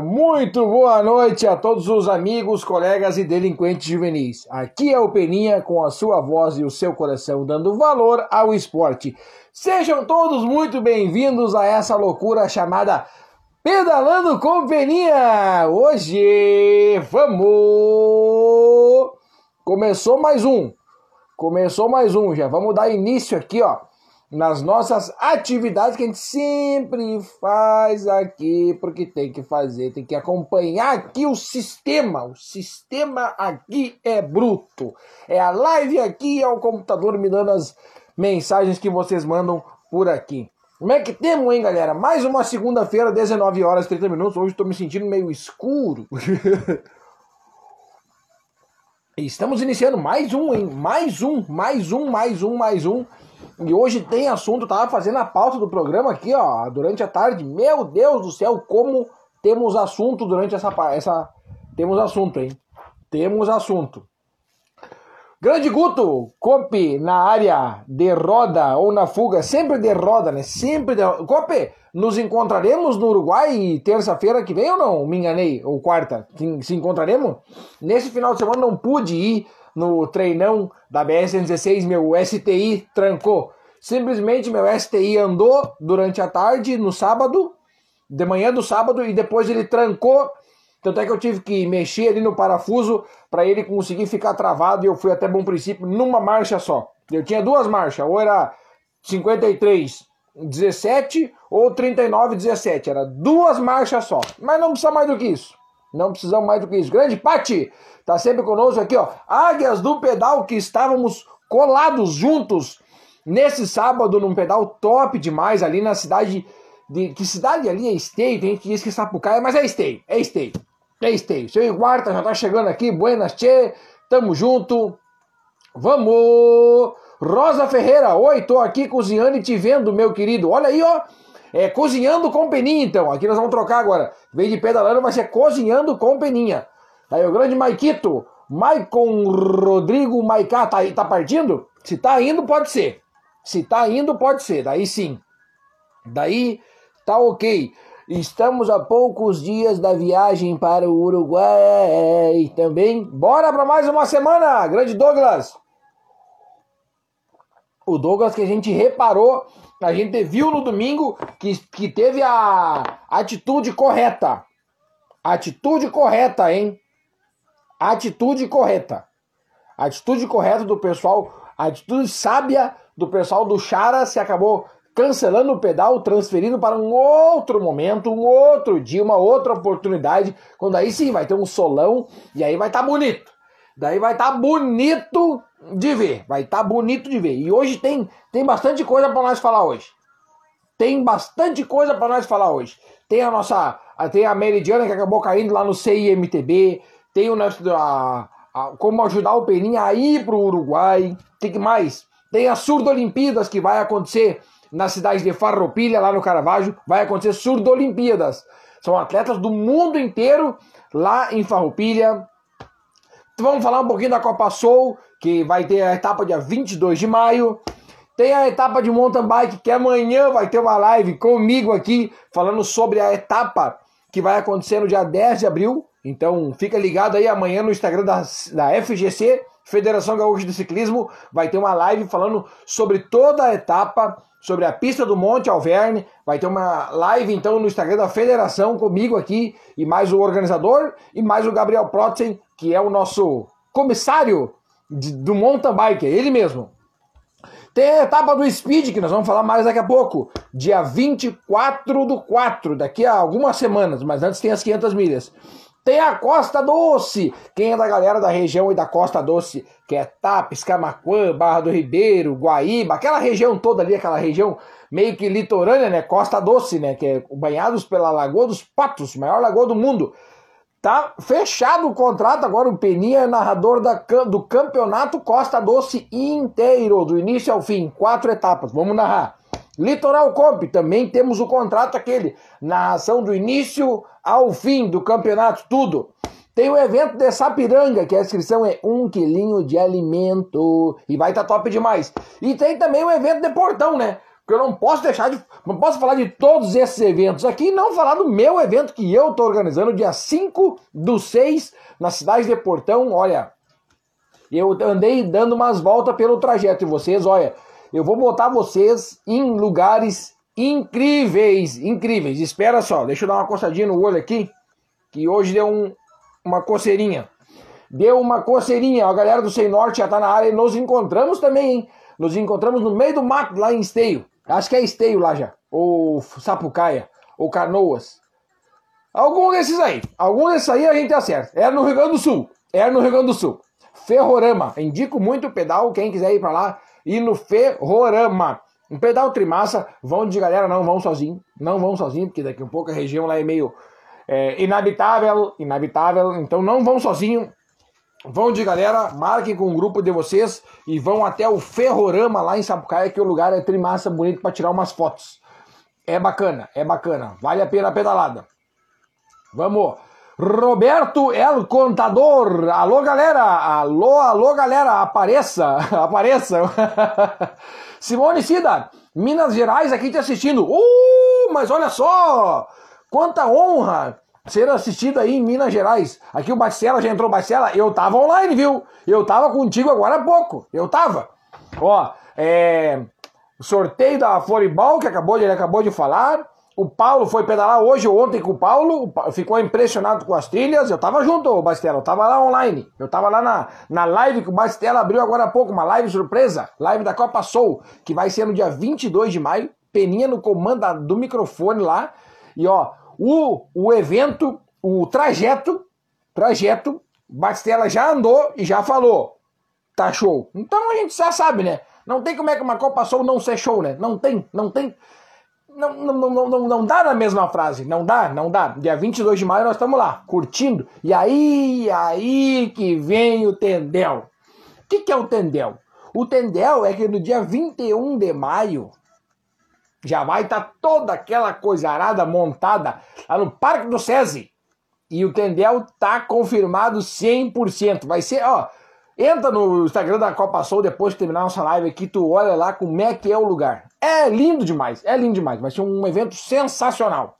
Muito boa noite a todos os amigos, colegas e delinquentes juvenis. Aqui é o Peninha com a sua voz e o seu coração dando valor ao esporte. Sejam todos muito bem-vindos a essa loucura chamada Pedalando com Peninha. Hoje vamos Começou mais um. Começou mais um. Já vamos dar início aqui, ó nas nossas atividades que a gente sempre faz aqui, porque tem que fazer, tem que acompanhar aqui o sistema. O sistema aqui é bruto. É a live aqui, é o computador me dando as mensagens que vocês mandam por aqui. Como é que temos, hein, galera? Mais uma segunda-feira, 19 horas e 30 minutos. Hoje estou me sentindo meio escuro. Estamos iniciando mais um, hein? Mais um, mais um, mais um, mais um. E hoje tem assunto, tava fazendo a pauta do programa aqui, ó, durante a tarde. Meu Deus do céu, como temos assunto durante essa essa temos assunto, hein? Temos assunto. Grande Guto, Cope na área de roda ou na fuga, sempre de roda, né? Sempre de roda. Cope, nos encontraremos no Uruguai terça-feira que vem ou não? Me enganei, ou quarta? Se encontraremos? Nesse final de semana não pude ir no treinão da BS-16, meu STI trancou. Simplesmente meu STI andou durante a tarde, no sábado, de manhã do sábado, e depois ele trancou. Tanto é que eu tive que mexer ali no parafuso para ele conseguir ficar travado e eu fui até bom princípio numa marcha só. Eu tinha duas marchas, ou era 53 17 ou 39 17, era duas marchas só. Mas não precisa mais do que isso. Não precisamos mais do que isso. Grande Pati, tá sempre conosco aqui, ó. Águias do pedal que estávamos colados juntos nesse sábado num pedal top demais ali na cidade de que cidade ali é Esteio, tem gente que diz que Sapucaia, mas é Esteio, é Esteio. É Esteio. Seu Iguarta já tá chegando aqui, buenas tchê, tamo junto. Vamos! Rosa Ferreira, oi, tô aqui cozinhando e te vendo, meu querido. Olha aí, ó. É cozinhando com peninha, então. Aqui nós vamos trocar agora. Vem de pedalando, vai ser cozinhando com peninha. Aí o grande Maikito, Maicon Rodrigo Maicá, tá, tá partindo? Se tá indo, pode ser. Se tá indo, pode ser. Daí sim. Daí tá ok. Estamos a poucos dias da viagem para o Uruguai também. Bora para mais uma semana, grande Douglas. O Douglas que a gente reparou a gente viu no domingo que, que teve a atitude correta. Atitude correta, hein? Atitude correta. Atitude correta do pessoal, atitude sábia do pessoal do Chara se acabou cancelando o pedal, transferindo para um outro momento, um outro dia, uma outra oportunidade, quando aí sim vai ter um solão e aí vai estar tá bonito. Daí vai estar tá bonito de ver. Vai estar tá bonito de ver. E hoje tem, tem bastante coisa para nós falar hoje. Tem bastante coisa para nós falar hoje. Tem a nossa. Tem a Meridiana que acabou caindo lá no CIMTB. Tem o nosso. A, a, como ajudar o Peninha a ir para o Uruguai. O que mais? Tem a Surdo Olimpíadas que vai acontecer na cidade de Farroupilha, lá no Caravaggio. Vai acontecer Surdo Olimpíadas. São atletas do mundo inteiro lá em Farroupilha. Vamos falar um pouquinho da Copa Soul, que vai ter a etapa dia 22 de maio. Tem a etapa de mountain bike, que amanhã vai ter uma live comigo aqui, falando sobre a etapa que vai acontecer no dia 10 de abril. Então fica ligado aí amanhã no Instagram da, da FGC, Federação Gaúcha de Ciclismo, vai ter uma live falando sobre toda a etapa, sobre a pista do Monte Alverne. Vai ter uma live então no Instagram da Federação comigo aqui, e mais o organizador, e mais o Gabriel Protzen, que é o nosso comissário de, do mountain bike, é ele mesmo. Tem a etapa do Speed, que nós vamos falar mais daqui a pouco, dia 24 do 4, daqui a algumas semanas, mas antes tem as 500 milhas. Tem a Costa Doce, quem é da galera da região e da Costa Doce, que é Tapes, Camacuã, Barra do Ribeiro, Guaíba, aquela região toda ali, aquela região meio que litorânea, né? Costa Doce, né? Que é banhados pela Lagoa dos Patos, maior lagoa do mundo. Tá fechado o contrato agora. O Peninha é narrador da, do campeonato Costa Doce inteiro, do início ao fim, quatro etapas. Vamos narrar. Litoral Comp, também temos o contrato aquele, narração do início ao fim do campeonato, tudo. Tem o evento de Sapiranga, que a inscrição é um quilinho de alimento. E vai estar tá top demais. E tem também o evento de Portão, né? Porque eu não posso deixar de. Não posso falar de todos esses eventos aqui e não falar do meu evento que eu estou organizando dia 5 do 6 na cidade de Portão. Olha, eu andei dando umas voltas pelo trajeto e vocês, olha, eu vou botar vocês em lugares incríveis, incríveis. Espera só, deixa eu dar uma coçadinha no olho aqui, que hoje deu um, uma coceirinha. Deu uma coceirinha, a galera do Sem Norte já tá na área e nos encontramos também, hein? Nos encontramos no meio do mato, lá em Esteio. Acho que é Esteio lá já. Ou Sapucaia. Ou Canoas. Algum desses aí. Algum desses aí a gente acerta. Era no Rio Grande do Sul. Era no Rio Grande do Sul. Ferrorama. Indico muito o pedal, quem quiser ir para lá, ir no Ferrorama. Um pedal trimassa, vão de galera, não vão sozinho. Não vão sozinho, porque daqui a pouco a região lá é meio é, inabitável, inabitável. Então não vão sozinho. Vão de galera, marquem com o grupo de vocês e vão até o Ferrorama lá em Sapucaia, que o lugar é trimassa, bonito para tirar umas fotos. É bacana, é bacana. Vale a pena a pedalada. Vamos. Roberto El Contador. Alô, galera. Alô, alô, galera. Apareça, apareça. Simone Cida, Minas Gerais aqui te assistindo. Uh, mas olha só. Quanta honra ser assistido aí em Minas Gerais. Aqui o Bacela já entrou Bacela. Eu tava online, viu? Eu tava contigo agora há pouco. Eu tava. Ó, é, sorteio da Floribal que acabou de, ele acabou de falar. O Paulo foi pedalar hoje ou ontem com o Paulo, ficou impressionado com as trilhas. Eu tava junto, Bastela, eu tava lá online. Eu tava lá na, na live que o Bastela abriu agora há pouco, uma live surpresa, live da Copa Soul, que vai ser no dia 22 de maio. Peninha no comando do microfone lá. E ó, o, o evento, o trajeto, trajeto, Bastela já andou e já falou. Tá show. Então a gente já sabe, né? Não tem como é que uma Copa Soul não ser show, né? Não tem, não tem não, não, não, não, não dá na mesma frase, não dá, não dá. Dia 22 de maio nós estamos lá, curtindo. E aí, aí que vem o Tendel. O que, que é o Tendel? O Tendel é que no dia 21 de maio já vai estar tá toda aquela coisa arada montada lá no Parque do SESI. E o Tendel tá confirmado 100%. Vai ser, ó, entra no Instagram da Copa Soul depois de terminar nossa live aqui, tu olha lá como é que é o lugar. É lindo demais, é lindo demais. Vai ser um evento sensacional.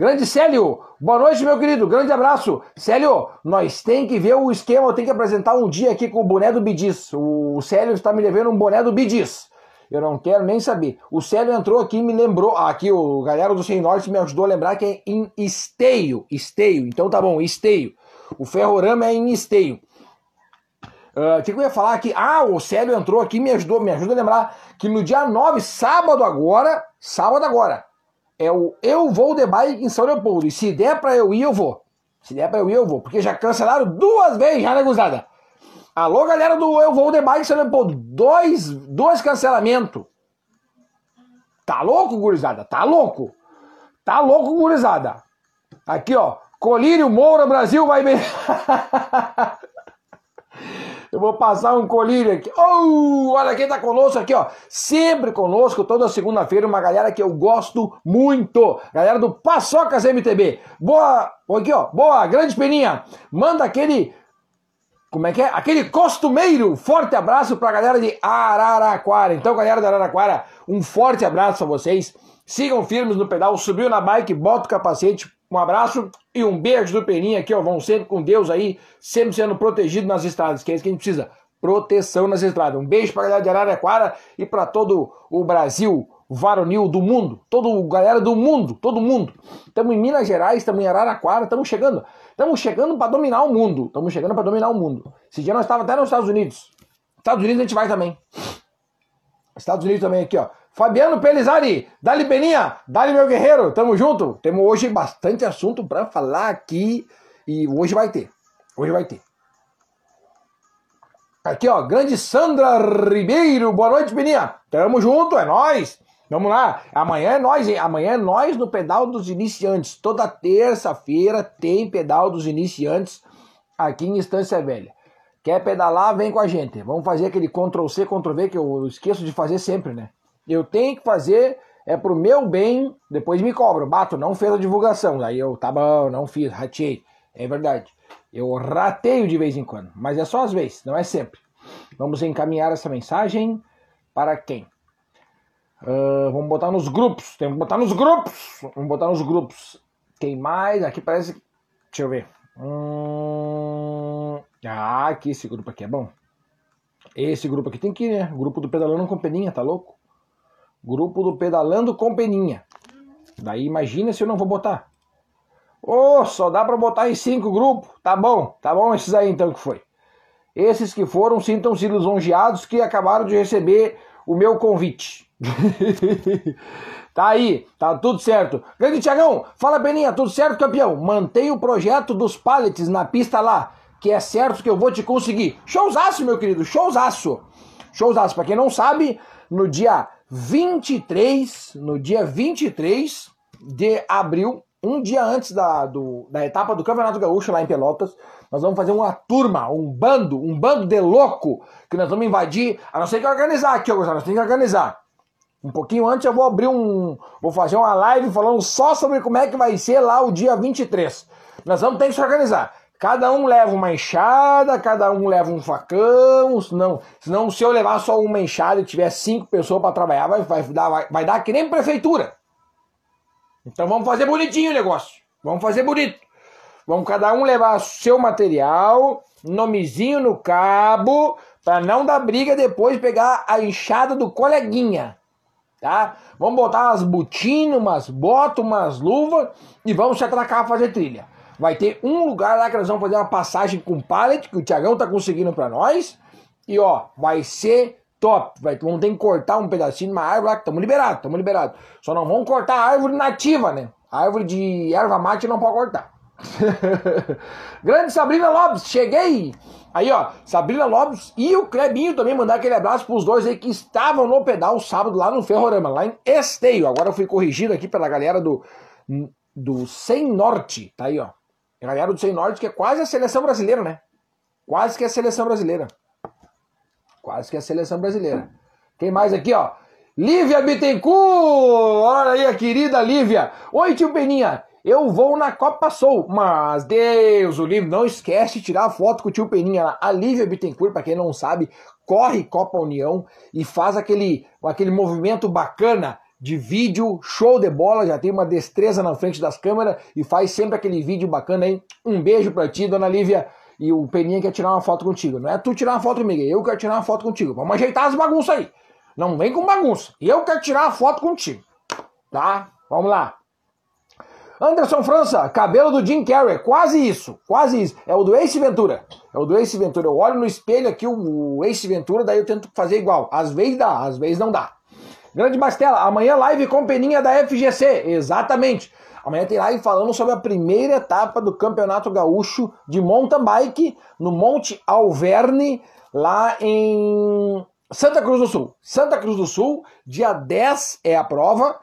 Grande Célio, boa noite, meu querido. Grande abraço. Célio, nós tem que ver o esquema, eu tenho que apresentar um dia aqui com o boné do Bidis. O Célio está me levando um boné do Bidis. Eu não quero nem saber. O Célio entrou aqui e me lembrou. Aqui o galera do Sem Norte me ajudou a lembrar que é em Esteio. Esteio. Então tá bom, Esteio. O Ferrorama é em Esteio. Uh, que eu ia falar aqui? Ah, o Célio entrou aqui e me ajudou, me ajuda a lembrar que no dia 9, sábado agora, sábado agora, é o Eu Vou de Bike em São Leopoldo. E se der pra eu ir, eu vou. Se der pra eu ir, eu vou. Porque já cancelaram duas vezes já, né, guzada? Alô, galera do Eu Vou de Bike em São Leopoldo. Dois, dois cancelamentos. Tá louco, gurizada? Tá louco? Tá louco, gurizada? Aqui, ó. Colírio Moura Brasil vai... Eu vou passar um colírio aqui. Oh, olha quem tá conosco aqui, ó. Sempre conosco, toda segunda-feira, uma galera que eu gosto muito. Galera do Paçocas MTB. Boa, aqui, ó. Boa, grande peninha. Manda aquele como é que é? Aquele costumeiro. Forte abraço pra galera de Araraquara. Então, galera de Araraquara, um forte abraço pra vocês. Sigam firmes no pedal, subiu na bike, bota o capacete. Um abraço e um beijo do Peninha aqui, ó. Vão sempre com Deus aí, sempre sendo protegido nas estradas, que é isso que a gente precisa. Proteção nas estradas. Um beijo pra galera de Araraquara e para todo o Brasil varonil do mundo, todo galera do mundo, todo mundo. Estamos em Minas Gerais, estamos em Araraquara, estamos chegando. Estamos chegando para dominar o mundo. Estamos chegando para dominar o mundo. Esse dia nós estávamos até nos Estados Unidos. Estados Unidos a gente vai também. Estados Unidos também aqui, ó. Fabiano Pelizari, dali Beninha, dali meu guerreiro, tamo junto. Temos hoje bastante assunto para falar aqui e hoje vai ter. Hoje vai ter. Aqui, ó, grande Sandra Ribeiro, boa noite, Beninha. Tamo junto, é nós. Vamos lá, amanhã é nós, hein? Amanhã é nós no pedal dos iniciantes. Toda terça-feira tem pedal dos iniciantes aqui em Estância Velha. Quer pedalar, vem com a gente. Vamos fazer aquele Ctrl C, Ctrl V que eu esqueço de fazer sempre, né? Eu tenho que fazer, é pro meu bem, depois me cobram. Bato, não fez a divulgação. Aí eu, tá bom, não fiz, ratei. É verdade. Eu rateio de vez em quando, mas é só às vezes, não é sempre. Vamos encaminhar essa mensagem para quem? Uh, vamos botar nos grupos. Tem que botar nos grupos. Vamos botar nos grupos. Quem mais? Aqui parece. Deixa eu ver. Hum... Ah, aqui esse grupo aqui é bom. Esse grupo aqui tem que ir, né? Grupo do Pedalando com Peninha, tá louco? Grupo do Pedalando com Peninha. Daí imagina se eu não vou botar. Ô, oh, só dá pra botar em cinco grupos. Tá bom, tá bom esses aí então que foi. Esses que foram sintam-se lisonjeados que acabaram de receber o meu convite. tá aí, tá tudo certo. Grande Tiagão, fala Peninha, tudo certo, campeão? Mantém o projeto dos pallets na pista lá, que é certo que eu vou te conseguir. Showzaço, meu querido, showzaço. Showzaço, pra quem não sabe, no dia 23, no dia 23 de abril, um dia antes da, do, da etapa do Campeonato Gaúcho lá em Pelotas, nós vamos fazer uma turma, um bando, um bando de louco, que nós vamos invadir, a não ser que organizar aqui, Augusto, nós temos que organizar. Um pouquinho antes eu vou abrir um, vou fazer uma live falando só sobre como é que vai ser lá o dia 23. Nós vamos ter que se organizar. Cada um leva uma enxada, cada um leva um facão, senão, senão se eu levar só uma enxada e tiver cinco pessoas para trabalhar, vai, vai, dar, vai, vai dar que nem prefeitura. Então vamos fazer bonitinho o negócio. Vamos fazer bonito. Vamos cada um levar seu material, nomezinho no cabo, para não dar briga depois pegar a enxada do coleguinha. Tá? Vamos botar umas botinas, umas botas, umas luvas e vamos se atracar a fazer trilha. Vai ter um lugar lá que nós vamos fazer uma passagem com pallet, que o Tiagão tá conseguindo para nós. E ó, vai ser top. Vai, vamos ter que cortar um pedacinho de uma árvore lá, que estamos liberados, estamos liberados. Só não vamos cortar a árvore nativa, né? A árvore de erva mate não pode cortar. Grande Sabrina Lopes, cheguei! Aí, ó, Sabrina Lopes e o Clebinho também mandar aquele abraço pros dois aí que estavam no pedal sábado lá no Ferrorama, lá em Esteio. Agora eu fui corrigido aqui pela galera do, do Sem Norte, tá aí, ó. A galera do Sem Norte que é quase a seleção brasileira, né? Quase que é a seleção brasileira. Quase que a seleção brasileira. Quem mais aqui, ó? Lívia Bittencourt! Olha aí a querida Lívia. Oi, tio Peninha. Eu vou na Copa Soul, mas Deus o livre, não esquece de tirar a foto com o tio Peninha. A Lívia Bittencourt, para quem não sabe, corre Copa União e faz aquele, aquele movimento bacana de vídeo, show de bola, já tem uma destreza na frente das câmeras e faz sempre aquele vídeo bacana aí. Um beijo pra ti, dona Lívia. E o Peninha quer tirar uma foto contigo. Não é tu tirar uma foto comigo, eu quero tirar uma foto contigo. Vamos ajeitar as bagunças aí. Não vem com bagunça. Eu quero tirar uma foto contigo. Tá? Vamos lá. Anderson França, cabelo do Jim Carrey, quase isso, quase isso. É o do Ace Ventura. É o do Ace Ventura. Eu olho no espelho aqui o Ace Ventura, daí eu tento fazer igual. Às vezes dá, às vezes não dá. Grande Mastela, amanhã live com peninha da FGC. Exatamente. Amanhã tem live falando sobre a primeira etapa do Campeonato Gaúcho de mountain bike no Monte Alverne, lá em Santa Cruz do Sul. Santa Cruz do Sul, dia 10 é a prova.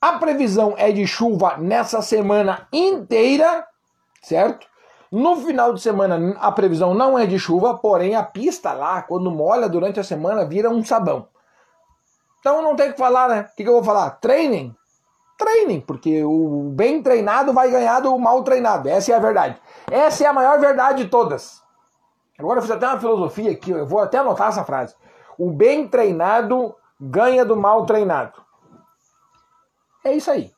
A previsão é de chuva nessa semana inteira, certo? No final de semana a previsão não é de chuva, porém a pista lá, quando molha durante a semana, vira um sabão. Então não tem o que falar, né? O que, que eu vou falar? Treinem? Treinem, porque o bem treinado vai ganhar do mal treinado. Essa é a verdade. Essa é a maior verdade de todas. Agora eu fiz até uma filosofia aqui, eu vou até anotar essa frase. O bem treinado ganha do mal treinado. É isso aí.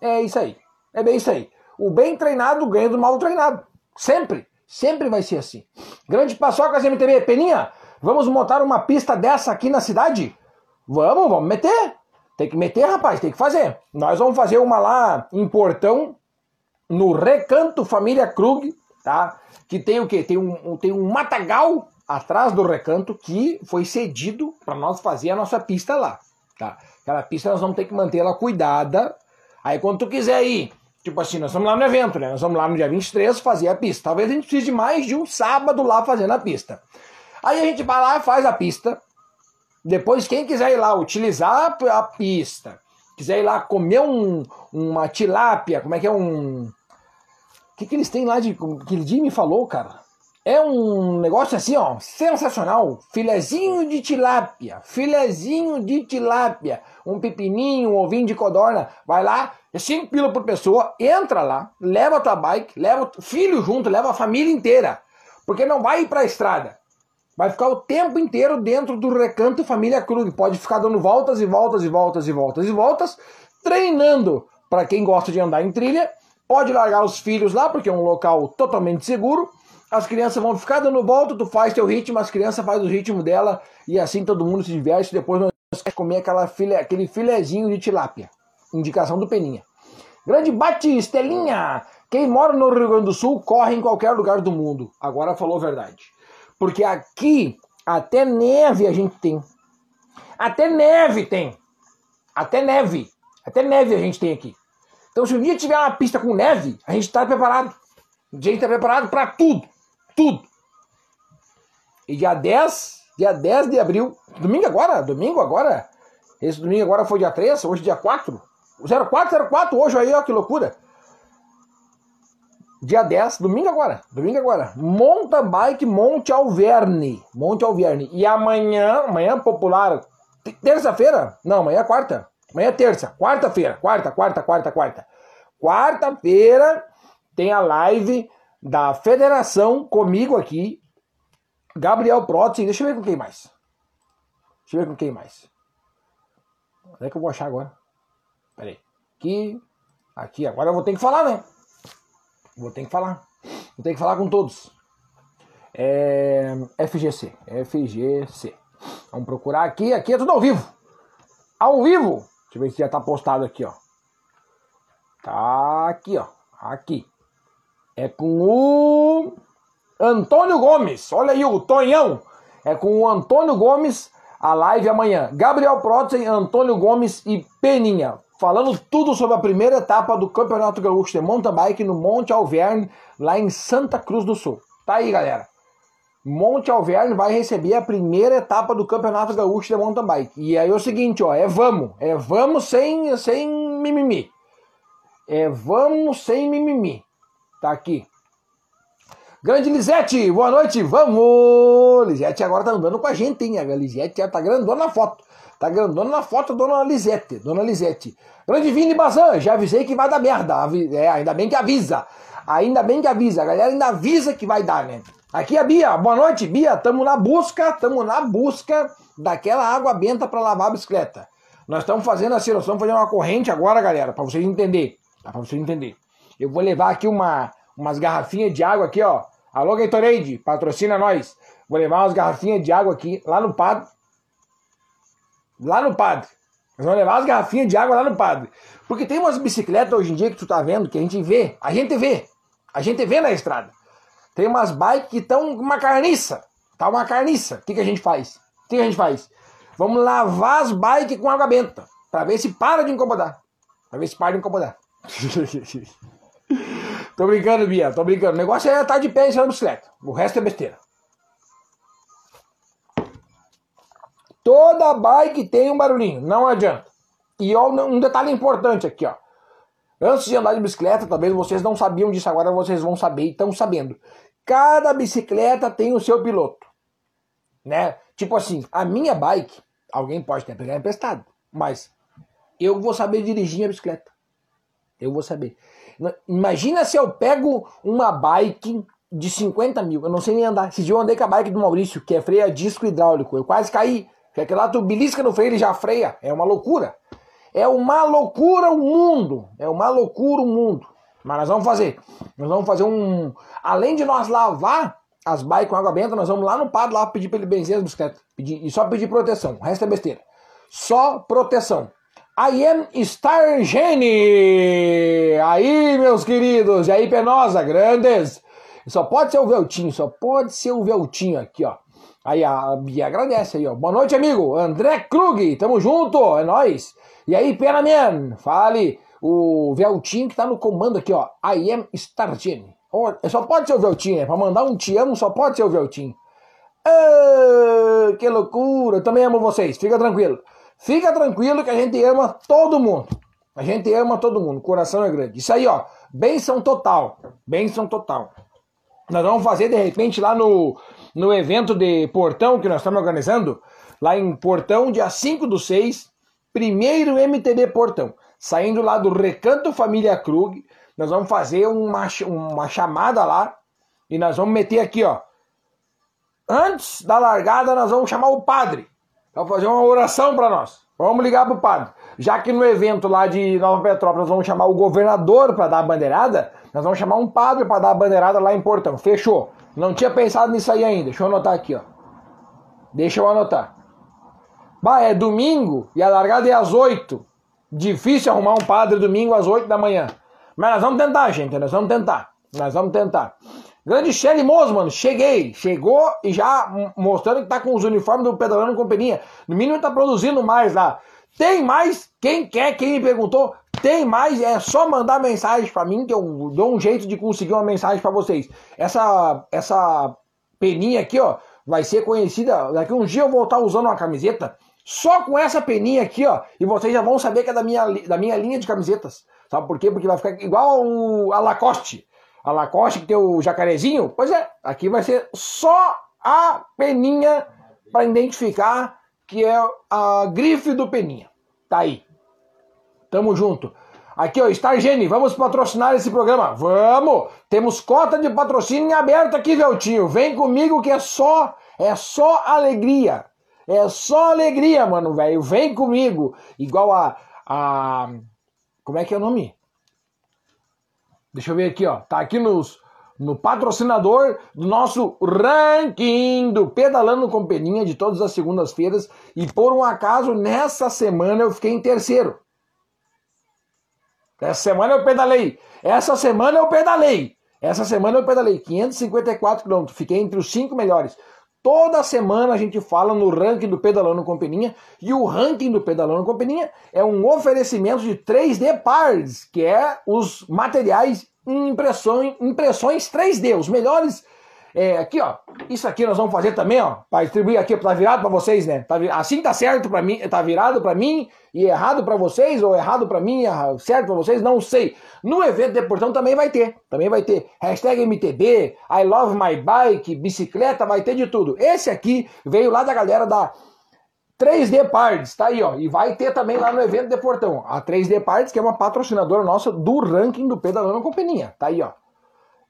É isso aí. É bem isso aí. O bem treinado ganha do mal treinado. Sempre. Sempre vai ser assim. Grande Paçocas MTV. Peninha, vamos montar uma pista dessa aqui na cidade? Vamos, vamos meter. Tem que meter, rapaz, tem que fazer. Nós vamos fazer uma lá em Portão, no Recanto Família Krug, tá? Que tem o quê? Tem um, tem um matagal atrás do recanto que foi cedido para nós fazer a nossa pista lá, tá? Aquela pista nós vamos ter que manter ela cuidada. Aí quando tu quiser ir, tipo assim, nós vamos lá no evento, né? Nós vamos lá no dia 23 fazer a pista. Talvez a gente precise de mais de um sábado lá fazendo a pista. Aí a gente vai lá, faz a pista. Depois, quem quiser ir lá utilizar a pista, quiser ir lá comer um, uma tilápia, como é que é um. O que, que eles têm lá de. Que ele me falou, cara? É um negócio assim, ó, sensacional. Filezinho de tilápia, filezinho de tilápia, um pepininho, um ovinho de codorna. Vai lá, é 5 pila por pessoa, entra lá, leva a tua bike, leva o filho junto, leva a família inteira. Porque não vai ir pra estrada. Vai ficar o tempo inteiro dentro do recanto Família Krug. Pode ficar dando voltas e voltas e voltas e voltas e voltas, treinando para quem gosta de andar em trilha. Pode largar os filhos lá, porque é um local totalmente seguro. As crianças vão ficar dando volta, tu faz teu ritmo, as crianças fazem o ritmo dela e assim todo mundo se diverte. Depois nós vamos comer aquela filé, aquele filezinho de tilápia. Indicação do Peninha. Grande bate, Estelinha! Quem mora no Rio Grande do Sul corre em qualquer lugar do mundo. Agora falou a verdade. Porque aqui até neve a gente tem. Até neve tem. Até neve. Até neve a gente tem aqui. Então, se um dia tiver uma pista com neve, a gente está preparado. A gente está preparado para tudo. Tudo. E dia 10, dia 10 de abril, domingo agora, domingo agora. Esse domingo agora foi dia 3, hoje dia 4. 0404 hoje aí, ó, que loucura. Dia 10, domingo agora, domingo agora. Mountain Bike Monte Alverne. Monte Alverne. E amanhã, amanhã popular, terça-feira? Não, amanhã é quarta. Amanhã é terça. Quarta-feira. Quarta, quarta, quarta, quarta. Quarta-feira tem a live da federação comigo aqui. Gabriel Protzi. Deixa eu ver com quem mais. Deixa eu ver com quem mais. Onde é que eu vou achar agora? Peraí. Aqui. Aqui. Agora eu vou ter que falar, né? Vou ter que falar. Vou ter que falar com todos. É, FGC. FGC. Vamos procurar aqui. Aqui é tudo ao vivo. Ao vivo. Deixa eu ver se já tá postado aqui, ó. Tá aqui, ó. Aqui. É com o Antônio Gomes. Olha aí o Tonhão. É com o Antônio Gomes a live amanhã. Gabriel Protzen, Antônio Gomes e Peninha falando tudo sobre a primeira etapa do Campeonato Gaúcho de Mountain Bike no Monte Alverne, lá em Santa Cruz do Sul. Tá aí, galera. Monte Alverne vai receber a primeira etapa do Campeonato Gaúcho de Mountain Bike. E aí é o seguinte, ó, é vamos, é vamos sem, sem mimimi. É vamos sem mimimi. Tá aqui. Grande Lisete, boa noite, vamos! Lisete agora tá andando com a gente, hein? A Lisete já tá grandona na foto. Tá grandona na foto, dona Lisete, dona Lisete. Grande Vini Bazan, já avisei que vai dar merda. É, ainda bem que avisa. Ainda bem que avisa. A galera ainda avisa que vai dar, né? Aqui é a Bia. Boa noite, Bia. Tamo na busca, tamo na busca daquela água benta para lavar a bicicleta. Nós estamos fazendo assim, nós estamos fazendo uma corrente agora, galera, para vocês entenderem. Tá? Para vocês entenderem. Eu vou levar aqui uma, umas garrafinhas de água aqui, ó. Alô, Gatorade, patrocina nós. Vou levar umas garrafinhas de água aqui, lá no padre. Lá no padre. Nós vamos levar as garrafinhas de água lá no padre. Porque tem umas bicicletas hoje em dia que tu tá vendo, que a gente vê, a gente vê, a gente vê na estrada. Tem umas bikes que estão uma carniça, tá uma carniça. O que, que a gente faz? O que, que a gente faz? Vamos lavar as bikes com água benta, para ver se para de incomodar. Pra ver se para de incomodar. tô brincando, Bia, tô brincando. O negócio é estar tá de pé em cima bicicleta. O resto é besteira. Toda bike tem um barulhinho, não adianta. E ó, um detalhe importante aqui, ó. Antes de andar de bicicleta, talvez vocês não sabiam disso, agora vocês vão saber e estão sabendo. Cada bicicleta tem o seu piloto. Né? Tipo assim, a minha bike, alguém pode até pegar emprestado, mas eu vou saber dirigir a bicicleta. Eu vou saber. Imagina se eu pego uma bike de 50 mil, eu não sei nem andar. Esse dia eu andei com a bike do Maurício, que é freio a disco hidráulico. Eu quase caí. Porque aquele lá tu belisca no freio ele já freia. É uma loucura. É uma loucura o mundo. É uma loucura o mundo. Mas nós vamos fazer. Nós vamos fazer um. Além de nós lavar as bikes com água benta, nós vamos lá no padre lá pedir para ele benzer as bicicletas. Pedir, e só pedir proteção. O resto é besteira. Só proteção. I am Star Gene! Aí, meus queridos, e aí, Penosa, grandes! Só pode ser o Veltinho, só pode ser o Veltinho aqui, ó. Aí a Bia agradece aí, ó. Boa noite, amigo. André Krug, tamo junto, é nóis. E aí, Penaman, fale o Veltinho que tá no comando aqui, ó. I am Stargene. Só pode ser o Veltinho, é pra mandar um te amo, só pode ser o Veltinho. Ah, que loucura, eu também amo vocês, fica tranquilo. Fica tranquilo que a gente ama todo mundo. A gente ama todo mundo, o coração é grande. Isso aí, ó, benção total, benção total. Nós vamos fazer de repente lá no no evento de Portão que nós estamos organizando, lá em Portão, dia 5 do 6, primeiro MTB Portão. Saindo lá do Recanto Família Krug, nós vamos fazer uma, uma chamada lá e nós vamos meter aqui, ó. antes da largada, nós vamos chamar o padre para fazer uma oração para nós. Vamos ligar para o padre. Já que no evento lá de Nova Petrópolis nós vamos chamar o governador para dar a bandeirada, nós vamos chamar um padre para dar a bandeirada lá em Portão. Fechou. Não tinha pensado nisso aí ainda. Deixa eu anotar aqui, ó. Deixa eu anotar. Bah, é domingo e a largada é às 8. Difícil arrumar um padre domingo às 8 da manhã. Mas nós vamos tentar, gente. Nós vamos tentar. Nós vamos tentar. Grande Shelly Mozo, mano. Cheguei. Chegou e já mostrando que tá com os uniformes do Pedalando Companhia. No mínimo tá produzindo mais lá. Tem mais? Quem quer? Quem me perguntou? Tem mais? É só mandar mensagem para mim que eu dou um jeito de conseguir uma mensagem para vocês. Essa essa peninha aqui, ó, vai ser conhecida. Daqui um dia eu vou estar usando uma camiseta só com essa peninha aqui, ó, e vocês já vão saber que é da minha, da minha linha de camisetas. Sabe por quê? Porque vai ficar igual a Lacoste. A Lacoste que tem o jacarezinho. Pois é, aqui vai ser só a peninha para identificar que é a grife do peninha. Tá aí. Tamo junto. Aqui, ó, Stargene, vamos patrocinar esse programa. Vamos! Temos cota de patrocínio aberta aqui, Veltinho. Vem comigo que é só, é só alegria. É só alegria, mano, velho. Vem comigo. Igual a, a. Como é que é o nome? Deixa eu ver aqui, ó. Tá aqui nos, no patrocinador do nosso ranking do Pedalando com Peninha de todas as segundas-feiras. E por um acaso, nessa semana eu fiquei em terceiro. Essa semana eu pedalei. Essa semana eu pedalei. Essa semana eu pedalei 554 quilômetros. Fiquei entre os cinco melhores. Toda semana a gente fala no ranking do Pedalando com Peninha e o ranking do Pedalando com Peninha é um oferecimento de 3D Parts, que é os materiais impressões, impressões 3D, os melhores é, aqui, ó. Isso aqui nós vamos fazer também, ó. Para distribuir aqui, tá virado para vocês, né? Tá, assim tá certo para mim, tá virado para mim e errado para vocês, ou errado para mim, certo para vocês, não sei. No evento de Portão também vai ter. Também vai ter hashtag MTB, I love my bike, bicicleta, vai ter de tudo. Esse aqui veio lá da galera da 3D Parts, tá aí, ó. E vai ter também lá no evento de Portão. A 3D Parts, que é uma patrocinadora nossa do ranking do Pedalando com Peninha. Tá aí, ó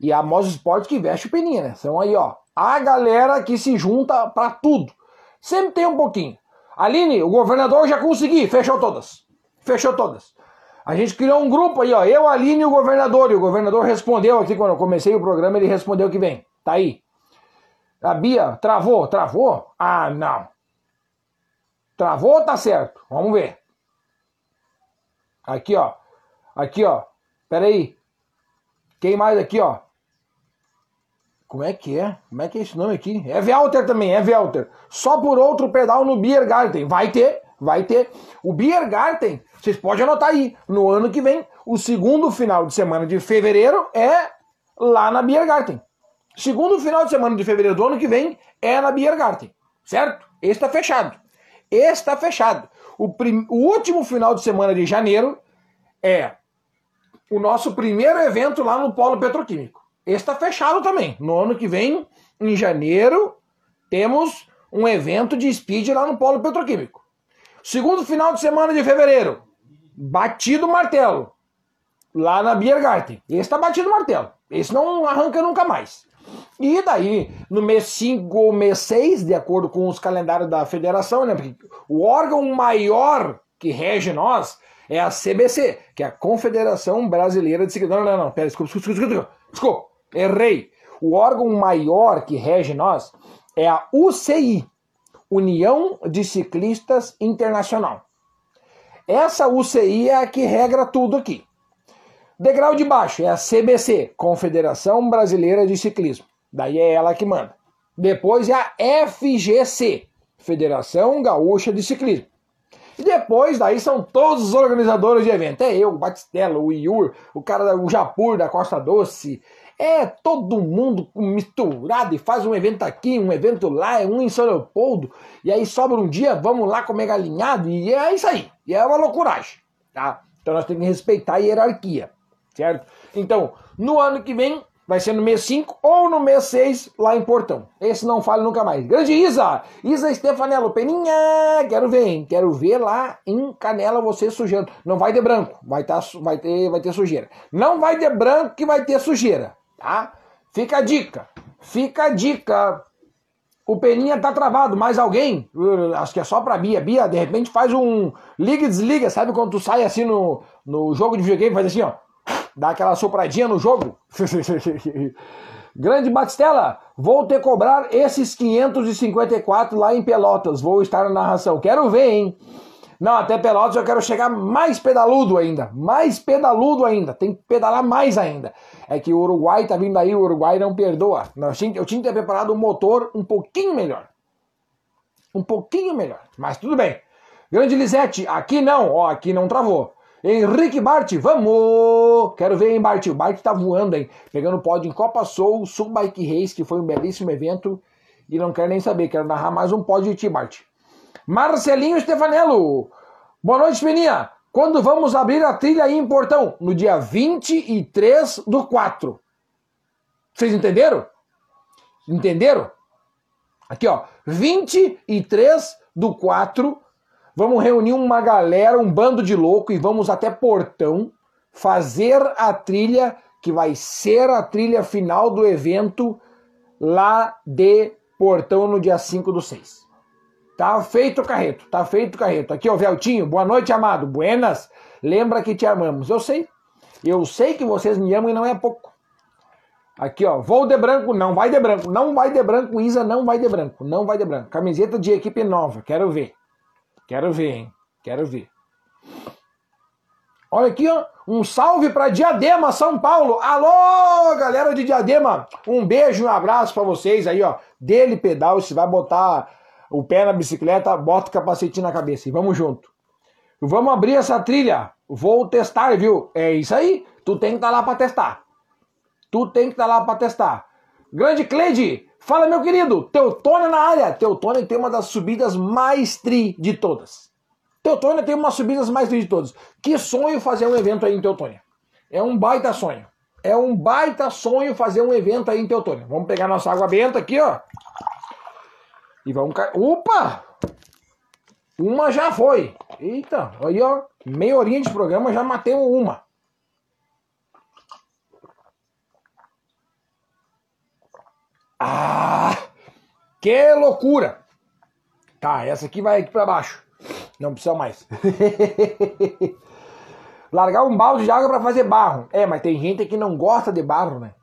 e a Mos Sport que veste o peninha, né? São aí, ó, a galera que se junta para tudo. Sempre tem um pouquinho. Aline, o governador já consegui, fechou todas. Fechou todas. A gente criou um grupo aí, ó, eu, Aline e o governador. E o governador respondeu aqui quando eu comecei o programa, ele respondeu que vem. Tá aí. A Bia, travou, travou? Ah, não. Travou, tá certo. Vamos ver. Aqui, ó. Aqui, ó. Pera aí. Quem mais aqui, ó? Como é que é? Como é que é esse nome aqui? É Velter também, é Velter. Só por outro pedal no Biergarten. Vai ter, vai ter. O Biergarten, vocês podem anotar aí, no ano que vem, o segundo final de semana de fevereiro é lá na Biergarten. Segundo final de semana de fevereiro do ano que vem é na Biergarten. Certo? Está fechado. Está fechado. O, prim... o último final de semana de janeiro é o nosso primeiro evento lá no Polo Petroquímico. Esse está fechado também. No ano que vem, em janeiro, temos um evento de speed lá no Polo Petroquímico. Segundo final de semana de fevereiro, batido martelo, lá na Biergarten. Esse está batido martelo. Esse não arranca nunca mais. E daí, no mês 5 ou mês 6, de acordo com os calendários da federação, né? Porque o órgão maior que rege nós é a CBC, que é a Confederação Brasileira de Ciclismo. Não, não, não, pera, desculpa, desculpa, desculpa, desculpa. Errei. O órgão maior que rege nós é a UCI, União de Ciclistas Internacional. Essa UCI é a que regra tudo aqui. Degrau de baixo é a CBC, Confederação Brasileira de Ciclismo. Daí é ela que manda. Depois é a FGC, Federação Gaúcha de Ciclismo. E depois daí são todos os organizadores de evento. É eu, o Batistella, o Iur, o cara do Japur da Costa Doce, é todo mundo misturado e faz um evento aqui, um evento lá, um em São Leopoldo, e aí sobra um dia, vamos lá comer galinhado, e é isso aí. E é uma loucuragem, tá? Então nós temos que respeitar a hierarquia, certo? Então, no ano que vem, vai ser no mês 5 ou no mês 6 lá em Portão. Esse não fale nunca mais. Grande Isa! Isa Stefanello, Peninha! Quero ver, hein? Quero ver lá em Canela você sujando. Não vai ter branco, vai, tá, vai, ter, vai ter sujeira. Não vai ter branco que vai ter sujeira tá? Fica a dica, fica a dica. O Peninha tá travado, mais alguém? Uh, acho que é só pra Bia. Bia, de repente faz um liga e desliga. Sabe quando tu sai assim no, no jogo de videogame, faz assim, ó. Dá aquela sopradinha no jogo. Grande Batistela, vou ter cobrar esses 554 lá em Pelotas. Vou estar na narração. Quero ver, hein? Não, até Pelotas eu quero chegar mais pedaludo ainda. Mais pedaludo ainda. Tem que pedalar mais ainda. É que o Uruguai tá vindo aí, o Uruguai não perdoa. Eu tinha, eu tinha que ter preparado um motor um pouquinho melhor. Um pouquinho melhor. Mas tudo bem. Grande Lisete, aqui não. Ó, aqui não travou. Henrique Bart, vamos! Quero ver, hein, Bart? O Bart tá voando, hein? Pegando pódio em Copa Soul, Sul Bike Race, que foi um belíssimo evento. E não quero nem saber, quero narrar mais um pódio de ti, Bart. Marcelinho Stefanello. Boa noite, Peninha. Quando vamos abrir a trilha aí em Portão? No dia 23 do 4. Vocês entenderam? Entenderam? Aqui, ó. 23 do 4. Vamos reunir uma galera, um bando de louco e vamos até Portão fazer a trilha que vai ser a trilha final do evento lá de Portão no dia 5 do 6. Tá feito o carreto, tá feito o carreto. Aqui, ó, Veltinho, boa noite, amado. Buenas, lembra que te amamos. Eu sei, eu sei que vocês me amam e não é pouco. Aqui, ó, vou de branco, não vai de branco, não vai de branco, Isa, não vai de branco, não vai de branco. Camiseta de equipe nova, quero ver. Quero ver, hein? Quero ver. Olha aqui, ó, um salve para Diadema, São Paulo. Alô, galera de Diadema. Um beijo, um abraço para vocês aí, ó. Dele pedal, se vai botar o pé na bicicleta, bota o capacetinho na cabeça e vamos junto. Vamos abrir essa trilha. Vou testar, viu? É isso aí. Tu tem que estar tá lá para testar. Tu tem que estar tá lá para testar. Grande Cleide, fala meu querido. Teutônia na área. Teutônia tem uma das subidas mais tri de todas. Teutônia tem uma das subidas mais tri de todas. Que sonho fazer um evento aí em Teutônia. É um baita sonho. É um baita sonho fazer um evento aí em Teutônia. Vamos pegar nossa água benta aqui, ó. E vamos cair. Opa! Uma já foi. Eita, aí ó, meia horinha de programa já matemos uma. Ah! Que loucura! Tá, essa aqui vai aqui para baixo. Não precisa mais. Largar um balde de água para fazer barro. É, mas tem gente que não gosta de barro, né?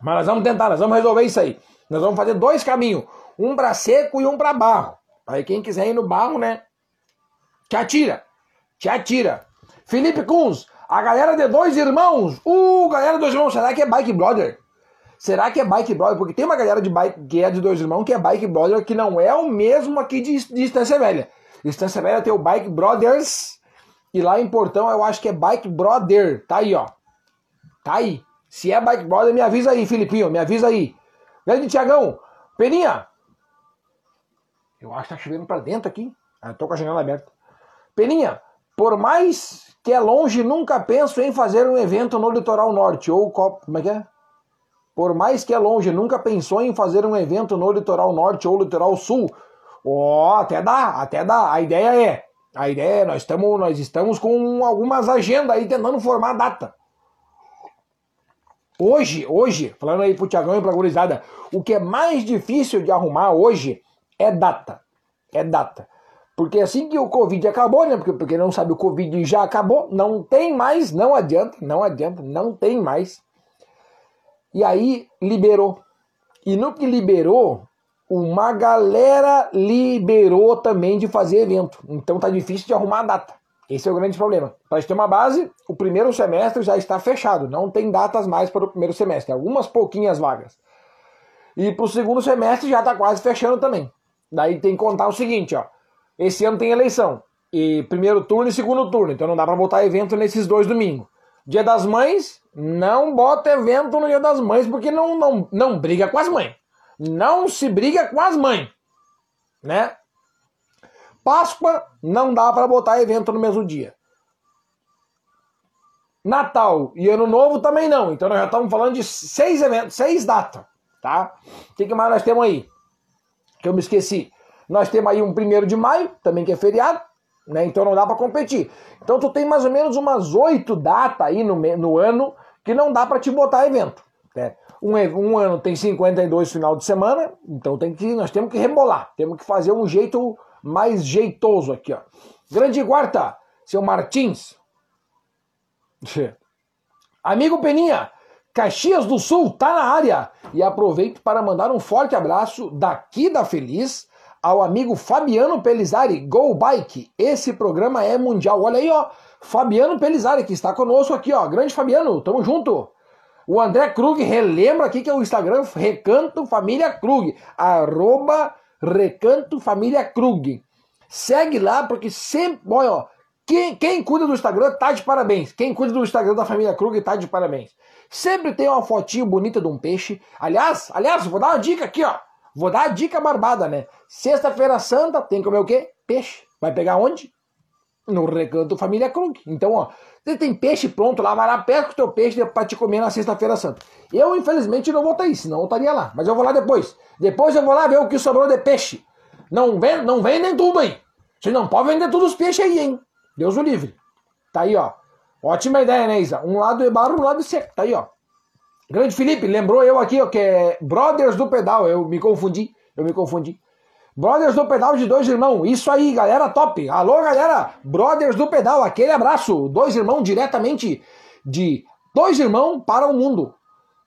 Mas nós vamos tentar, nós vamos resolver isso aí. Nós vamos fazer dois caminhos um para seco e um para barro. Aí quem quiser ir no barro, né? Te atira. Te atira. Felipe Kunz, a galera de dois irmãos. Uh, galera de dois irmãos, será que é Bike Brother? Será que é Bike Brother? Porque tem uma galera de bike que é de dois irmãos que é Bike Brother que não é o mesmo aqui de, de Estância Velha. Estância Velha tem o Bike Brothers e lá em Portão eu acho que é Bike Brother. Tá aí, ó. Tá aí. Se é Bike Brother, me avisa aí, Filipinho, me avisa aí. Grande Tiagão, Peninha, eu acho que tá chovendo para dentro aqui. Eu tô com a janela aberta. Peninha, por mais que é longe, nunca penso em fazer um evento no litoral norte. Ou como é que é? Por mais que é longe, nunca pensou em fazer um evento no litoral norte ou litoral sul. Ó, oh, até dá, até dá. A ideia é, a ideia é, nós estamos, nós estamos com algumas agendas aí tentando formar data. Hoje, hoje, falando aí pro Tiagão e pra gurizada, o que é mais difícil de arrumar hoje é data. É data. Porque assim que o Covid acabou, né? Porque, porque não sabe, o Covid já acabou, não tem mais, não adianta, não adianta, não tem mais. E aí liberou. E no que liberou, uma galera liberou também de fazer evento. Então tá difícil de arrumar a data. Esse é o grande problema. Para ter uma base, o primeiro semestre já está fechado. Não tem datas mais para o primeiro semestre. Algumas pouquinhas vagas. E para o segundo semestre já está quase fechando também. Daí tem que contar o seguinte, ó. Esse ano tem eleição. E primeiro turno e segundo turno. Então não dá para botar evento nesses dois domingos. Dia das Mães, não bota evento no Dia das Mães, porque não, não, não briga com as mães. Não se briga com as mães. Né? Páscoa, não dá para botar evento no mesmo dia. Natal e Ano Novo também não. Então nós já estamos falando de seis eventos, seis datas. Tá? O que, que mais nós temos aí? Que eu me esqueci. Nós temos aí um primeiro de maio, também que é feriado, né? Então não dá para competir. Então tu tem mais ou menos umas oito datas aí no, no ano que não dá para te botar evento. Né? Um, um ano tem 52 final de semana, então tem que, nós temos que rebolar, temos que fazer um jeito mais jeitoso aqui, ó. Grande Guarta, seu Martins. Amigo Peninha, Caxias do Sul tá na área. E aproveito para mandar um forte abraço daqui da Feliz ao amigo Fabiano Pelizari, Go Bike. Esse programa é mundial. Olha aí, ó. Fabiano Pelizari, que está conosco aqui, ó. Grande Fabiano, tamo junto. O André Krug relembra aqui que é o Instagram Recanto Família Krug. Arroba Recanto Família Krug. Segue lá, porque sempre. Olha, ó. Quem, quem cuida do Instagram tá de parabéns. Quem cuida do Instagram da família Krug tá de parabéns. Sempre tem uma fotinho bonita de um peixe. Aliás, aliás, vou dar uma dica aqui, ó. Vou dar a dica barbada, né? Sexta-feira santa tem que comer o quê? Peixe. Vai pegar onde? No recanto Família Krug. Então, ó, você tem peixe pronto lá, vai lá, pesca o teu peixe para te comer na sexta-feira santa. Eu, infelizmente, não vou estar aí, senão eu estaria lá. Mas eu vou lá depois. Depois eu vou lá ver o que sobrou de peixe. Não, vend, não vendem tudo aí. Você não pode vender todos os peixes aí, hein? Deus o livre. Tá aí, ó. Ótima ideia, né, Isa? Um lado é barro, um lado é seco. Tá aí, ó. Grande Felipe, lembrou eu aqui, ó, que é Brothers do Pedal. Eu me confundi. Eu me confundi. Brothers do Pedal de dois irmãos. Isso aí, galera top. Alô, galera. Brothers do Pedal. Aquele abraço. Dois irmãos diretamente de dois irmãos para o mundo.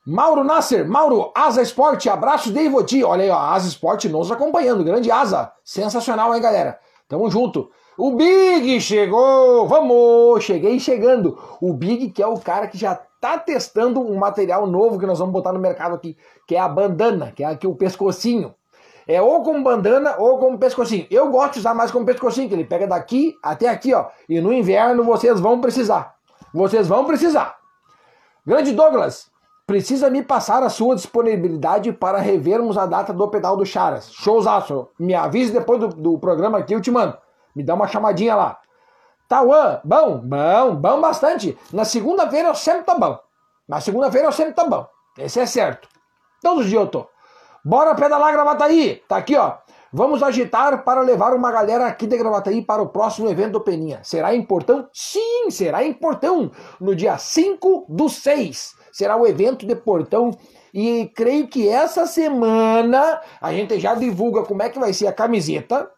Mauro Nasser, Mauro, Asa Esporte, abraço de Ivoti. Olha aí, ó, Asa Esporte nos acompanhando. Grande Asa. Sensacional, hein, galera? Tamo junto. O Big chegou! Vamos! Cheguei chegando. O Big, que é o cara que já tá testando um material novo que nós vamos botar no mercado aqui, que é a bandana, que é aqui o pescocinho. É ou com bandana ou com pescocinho. Eu gosto de usar mais com pescocinho, que ele pega daqui até aqui, ó. E no inverno vocês vão precisar. Vocês vão precisar. Grande Douglas, precisa me passar a sua disponibilidade para revermos a data do pedal do Charas. Showzaço. Me avise depois do, do programa aqui, eu te mando. Me dá uma chamadinha lá. Tauan, bom, bom, bom bastante. Na segunda-feira eu sempre tô bom. Na segunda-feira eu sempre tô bom. Esse é certo. Todos os dias eu tô. Bora pedalar Gravataí. Tá aqui, ó. Vamos agitar para levar uma galera aqui de Gravataí para o próximo evento do Peninha. Será importante? Sim, será importante. No dia 5 do 6 será o evento de Portão. E creio que essa semana a gente já divulga como é que vai ser a camiseta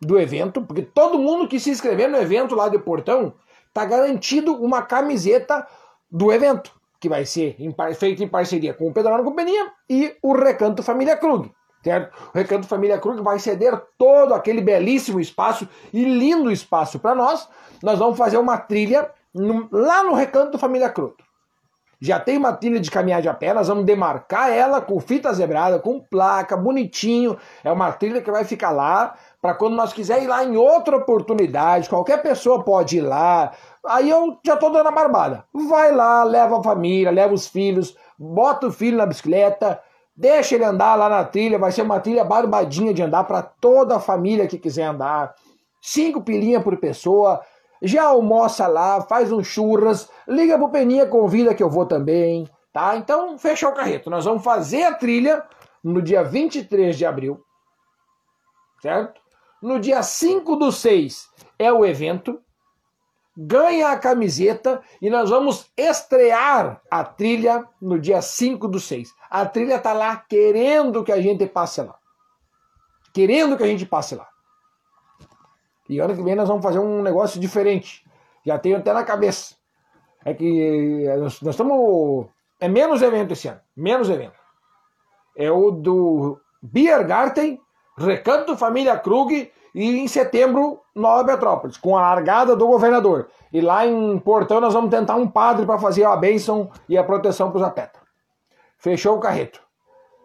do evento, porque todo mundo que se inscrever no evento lá de Portão tá garantido uma camiseta do evento, que vai ser em, feita em parceria com o Pedro Companhia e o Recanto Família Krug. Certo? O Recanto Família Krug vai ceder todo aquele belíssimo espaço e lindo espaço para nós. Nós vamos fazer uma trilha no, lá no Recanto Família Krug. Já tem uma trilha de caminhada a pé, nós vamos demarcar ela com fita zebrada, com placa, bonitinho. É uma trilha que vai ficar lá para quando nós quiser ir lá em outra oportunidade, qualquer pessoa pode ir lá. Aí eu já tô dando a barbada. Vai lá, leva a família, leva os filhos, bota o filho na bicicleta, deixa ele andar lá na trilha, vai ser uma trilha barbadinha de andar para toda a família que quiser andar. Cinco pilinhas por pessoa, já almoça lá, faz um churras, liga pro Peninha, convida que eu vou também, tá? Então, fechou o carreto. Nós vamos fazer a trilha no dia 23 de abril, certo? No dia 5 do 6 é o evento. Ganha a camiseta e nós vamos estrear a trilha no dia 5 do 6. A trilha tá lá querendo que a gente passe lá. Querendo que a gente passe lá. E ano que vem nós vamos fazer um negócio diferente. Já tenho até na cabeça. É que nós, nós estamos. É menos evento esse ano. Menos evento. É o do Biergarten Recanto Família Krug e em setembro Nova Petrópolis, com a largada do governador. E lá em Portão nós vamos tentar um padre para fazer a bênção e a proteção para os atletas. Fechou o carreto.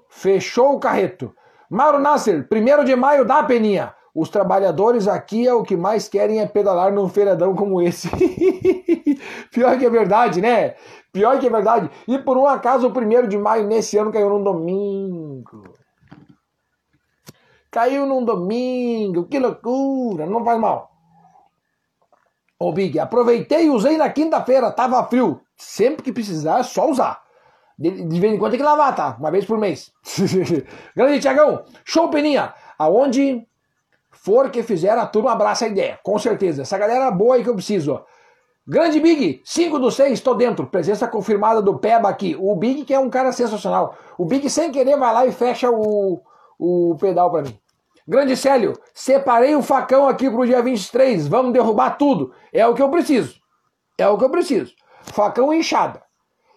Fechou o carreto. Mauro Nasser, primeiro de maio da Peninha. Os trabalhadores aqui é o que mais querem é pedalar num feiradão como esse. Pior que é verdade, né? Pior que é verdade. E por um acaso o primeiro de maio nesse ano caiu num domingo. Caiu num domingo, que loucura, não faz mal. Ô Big, aproveitei e usei na quinta-feira, tava frio. Sempre que precisar, é só usar. De, de, vez em quando tem que lavar, tá? Uma vez por mês. Grande Tiagão, show Peninha. Aonde for que fizer, a turma abraça a ideia. Com certeza. Essa galera boa aí que eu preciso. Grande Big, 5 do 6, tô dentro. Presença confirmada do Peba aqui. O Big que é um cara sensacional. O Big sem querer vai lá e fecha o, o pedal para mim. Grande Célio, separei o facão aqui pro dia 23. Vamos derrubar tudo. É o que eu preciso. É o que eu preciso. Facão e enxada.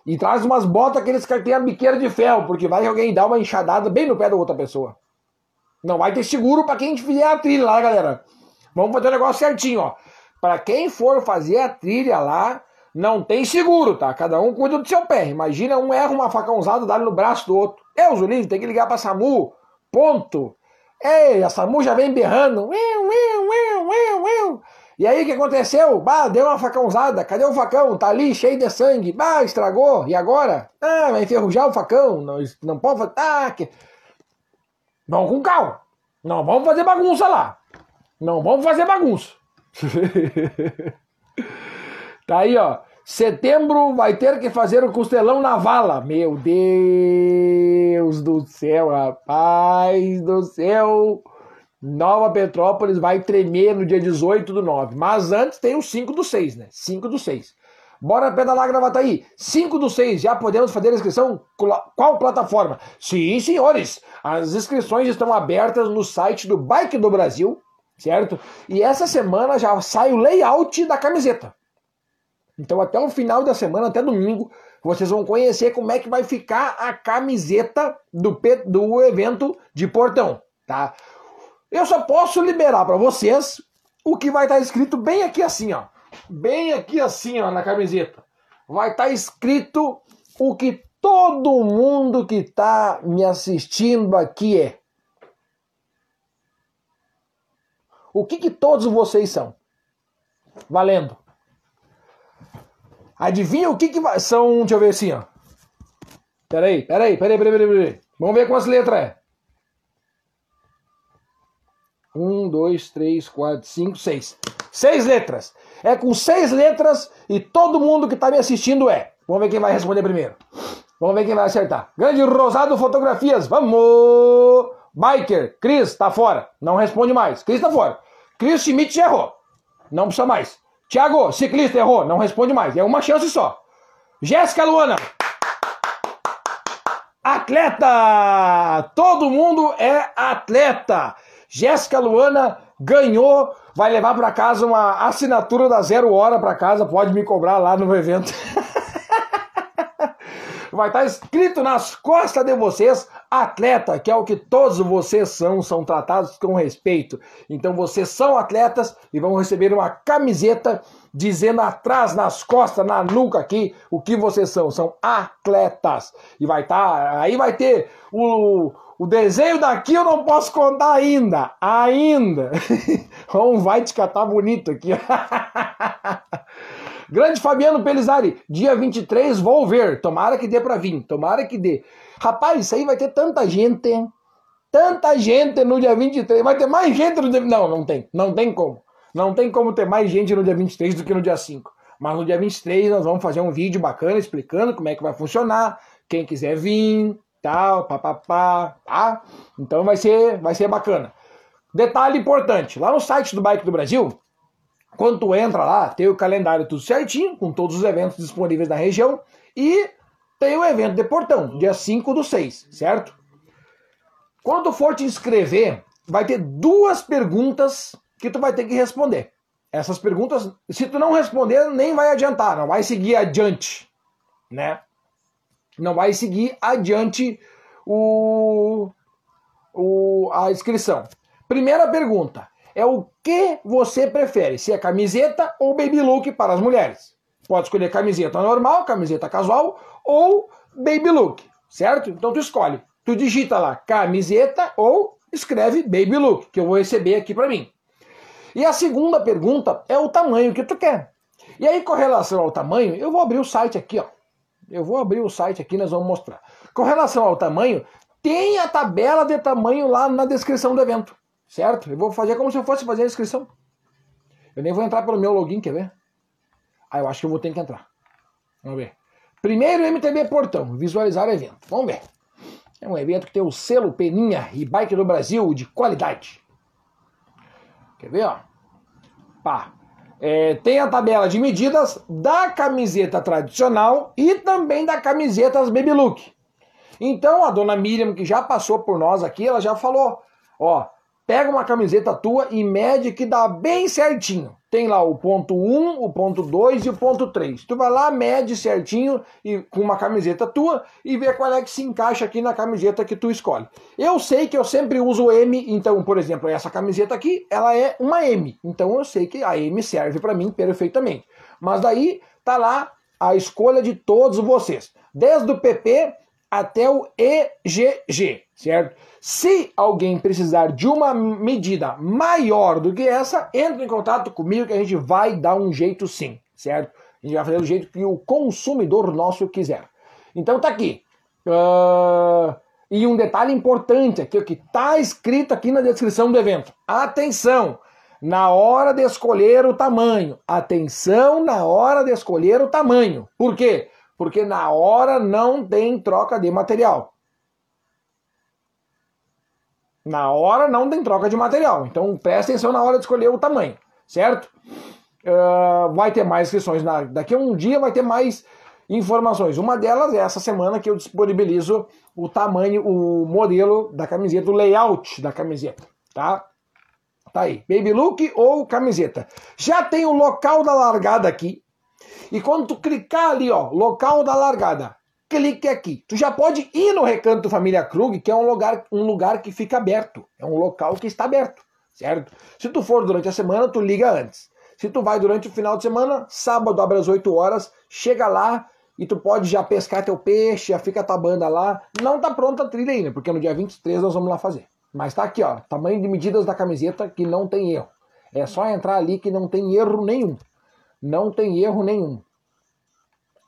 E traz umas botas aqueles que tem a biqueira de ferro, porque vai que alguém dá uma enxadada bem no pé da outra pessoa. Não vai ter seguro para quem fizer a trilha lá, galera. Vamos fazer o negócio certinho, ó. Para quem for fazer a trilha lá, não tem seguro, tá? Cada um cuida do seu pé. Imagina um erra uma faca usada, dá no braço do outro. Deus o livre, tem que ligar pra SAMU. Ponto. Ei, a SAMU já vem berrando. E aí o que aconteceu? Bah, deu uma facãozada. Cadê o facão? Tá ali cheio de sangue. Bah, estragou. E agora? Ah, vai enferrujar o facão. Não, não pode fazer. Ah, que... Vamos com calma. Não vamos fazer bagunça lá. Não vamos fazer bagunça. tá aí, ó. Setembro vai ter que fazer o costelão na vala. Meu Deus do céu, rapaz do céu. Nova Petrópolis vai tremer no dia 18 do 9. Mas antes tem o 5 do 6, né? 5 do 6. Bora pedalar Gravataí. 5 do 6, já podemos fazer a inscrição? Qual plataforma? Sim, senhores. As inscrições estão abertas no site do Bike do Brasil certo? E essa semana já sai o layout da camiseta. Então até o final da semana, até domingo, vocês vão conhecer como é que vai ficar a camiseta do, do evento de Portão, tá? Eu só posso liberar para vocês o que vai estar tá escrito bem aqui assim, ó. Bem aqui assim, ó, na camiseta. Vai estar tá escrito o que todo mundo que está me assistindo aqui é. O que, que todos vocês são? Valendo. Adivinha o que, que são. Deixa eu ver assim, ó. Peraí, peraí, peraí, peraí, peraí, peraí. Vamos ver quantas letras é. Um, dois, três, quatro, cinco, seis. Seis letras. É com seis letras e todo mundo que está me assistindo é. Vamos ver quem vai responder primeiro. Vamos ver quem vai acertar. Grande Rosado Fotografias. Vamos! Biker, Cris, tá fora. Não responde mais. Cris tá fora. Cris Schmidt errou. Não precisa mais. Thiago, ciclista, errou. Não responde mais. É uma chance só. Jéssica Luana. Atleta! Todo mundo é atleta. Jéssica Luana ganhou, vai levar para casa uma assinatura da Zero Hora para casa, pode me cobrar lá no evento. vai estar tá escrito nas costas de vocês, atleta, que é o que todos vocês são, são tratados com respeito. Então vocês são atletas e vão receber uma camiseta dizendo atrás, nas costas, na nuca aqui, o que vocês são. São atletas. E vai estar, tá, aí vai ter o, o desenho daqui eu não posso contar ainda. Ainda. Vamos vai te catar bonito aqui. Grande Fabiano Pelizari, dia 23 vou ver. Tomara que dê para vir, tomara que dê. Rapaz, isso aí vai ter tanta gente, tanta gente no dia 23. Vai ter mais gente no dia. Não, não tem, não tem como. Não tem como ter mais gente no dia 23 do que no dia 5. Mas no dia 23 nós vamos fazer um vídeo bacana explicando como é que vai funcionar. Quem quiser vir, tal, papapá, tá? Então vai ser, vai ser bacana. Detalhe importante, lá no site do Bike do Brasil, quando tu entra lá, tem o calendário tudo certinho, com todos os eventos disponíveis na região, e tem o evento de Portão, dia 5 do 6, certo? Quando tu for te inscrever, vai ter duas perguntas que tu vai ter que responder. Essas perguntas, se tu não responder, nem vai adiantar, não vai seguir adiante, né? Não vai seguir adiante o, o, a inscrição. Primeira pergunta: é o que você prefere, se é camiseta ou baby look para as mulheres. Pode escolher camiseta normal, camiseta casual ou baby look, certo? Então tu escolhe. Tu digita lá camiseta ou escreve baby look, que eu vou receber aqui para mim. E a segunda pergunta é o tamanho que tu quer. E aí, com relação ao tamanho, eu vou abrir o site aqui, ó. Eu vou abrir o site aqui, nós vamos mostrar. Com relação ao tamanho, tem a tabela de tamanho lá na descrição do evento. Certo? Eu vou fazer como se eu fosse fazer a inscrição. Eu nem vou entrar pelo meu login, quer ver? Ah, eu acho que eu vou ter que entrar. Vamos ver. Primeiro MTB Portão, visualizar o evento. Vamos ver. É um evento que tem o selo Peninha e Bike do Brasil de qualidade. Quer ver, ó? Pá. é, tem a tabela de medidas da camiseta tradicional e também da camiseta Baby Look. Então a dona Miriam, que já passou por nós aqui, ela já falou: ó, pega uma camiseta tua e mede que dá bem certinho. Tem lá o ponto 1, o ponto 2 e o ponto 3. Tu vai lá, mede certinho e com uma camiseta tua e vê qual é que se encaixa aqui na camiseta que tu escolhe. Eu sei que eu sempre uso M, então, por exemplo, essa camiseta aqui, ela é uma M. Então eu sei que a M serve para mim perfeitamente. Mas daí tá lá a escolha de todos vocês. Desde o PP até o EGG, certo? Se alguém precisar de uma medida maior do que essa, entre em contato comigo que a gente vai dar um jeito sim, certo? A gente vai fazer do jeito que o consumidor nosso quiser. Então tá aqui. Uh... E um detalhe importante aqui, o que está escrito aqui na descrição do evento. Atenção! Na hora de escolher o tamanho. Atenção na hora de escolher o tamanho. Por quê? porque na hora não tem troca de material. Na hora não tem troca de material. Então presta atenção na hora de escolher o tamanho, certo? Uh, vai ter mais inscrições. Na, daqui a um dia vai ter mais informações. Uma delas é essa semana que eu disponibilizo o tamanho, o modelo da camiseta, o layout da camiseta, tá? Tá aí, baby look ou camiseta. Já tem o local da largada aqui, e quando tu clicar ali, ó, local da largada, clique aqui. Tu já pode ir no Recanto Família Krug, que é um lugar, um lugar que fica aberto. É um local que está aberto, certo? Se tu for durante a semana, tu liga antes. Se tu vai durante o final de semana, sábado abre às 8 horas, chega lá e tu pode já pescar teu peixe, já fica tua banda lá. Não tá pronta a trilha ainda, porque no dia 23 nós vamos lá fazer. Mas tá aqui, ó, tamanho de medidas da camiseta que não tem erro. É só entrar ali que não tem erro nenhum. Não tem erro nenhum.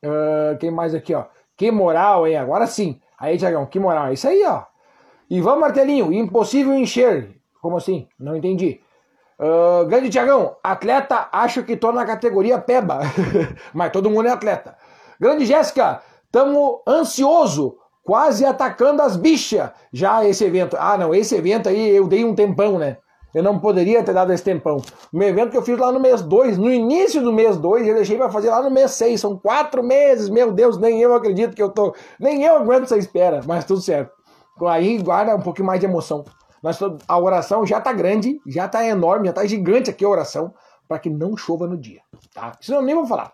Uh, quem mais aqui, ó? Que moral, hein? Agora sim. Aí, Tiagão, que moral. Isso aí, ó. Ivan Martelinho, impossível encher. Como assim? Não entendi. Uh, grande Tiagão, atleta, acho que tô na categoria peba. Mas todo mundo é atleta. Grande Jéssica, tamo ansioso, quase atacando as bichas. Já esse evento. Ah, não, esse evento aí eu dei um tempão, né? Eu não poderia ter dado esse tempão. Meu evento que eu fiz lá no mês 2, no início do mês 2, eu deixei para fazer lá no mês 6. São quatro meses, meu Deus, nem eu acredito que eu tô. Nem eu aguento essa espera, mas tudo certo. Aí guarda um pouquinho mais de emoção. Mas a oração já tá grande, já tá enorme, já tá gigante aqui a oração, para que não chova no dia. Tá? Isso eu nem vou falar.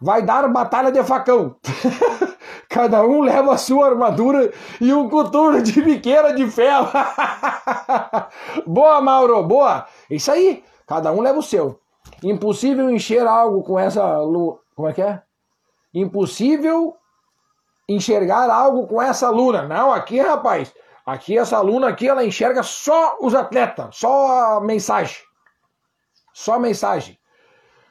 Vai dar batalha de facão. Cada um leva a sua armadura e um coturno de biqueira de ferro. boa, Mauro, boa. Isso aí. Cada um leva o seu. Impossível encher algo com essa lua. Como é que é? Impossível enxergar algo com essa luna. Não, aqui, rapaz. Aqui, essa luna aqui, ela enxerga só os atletas. Só a mensagem. Só a mensagem.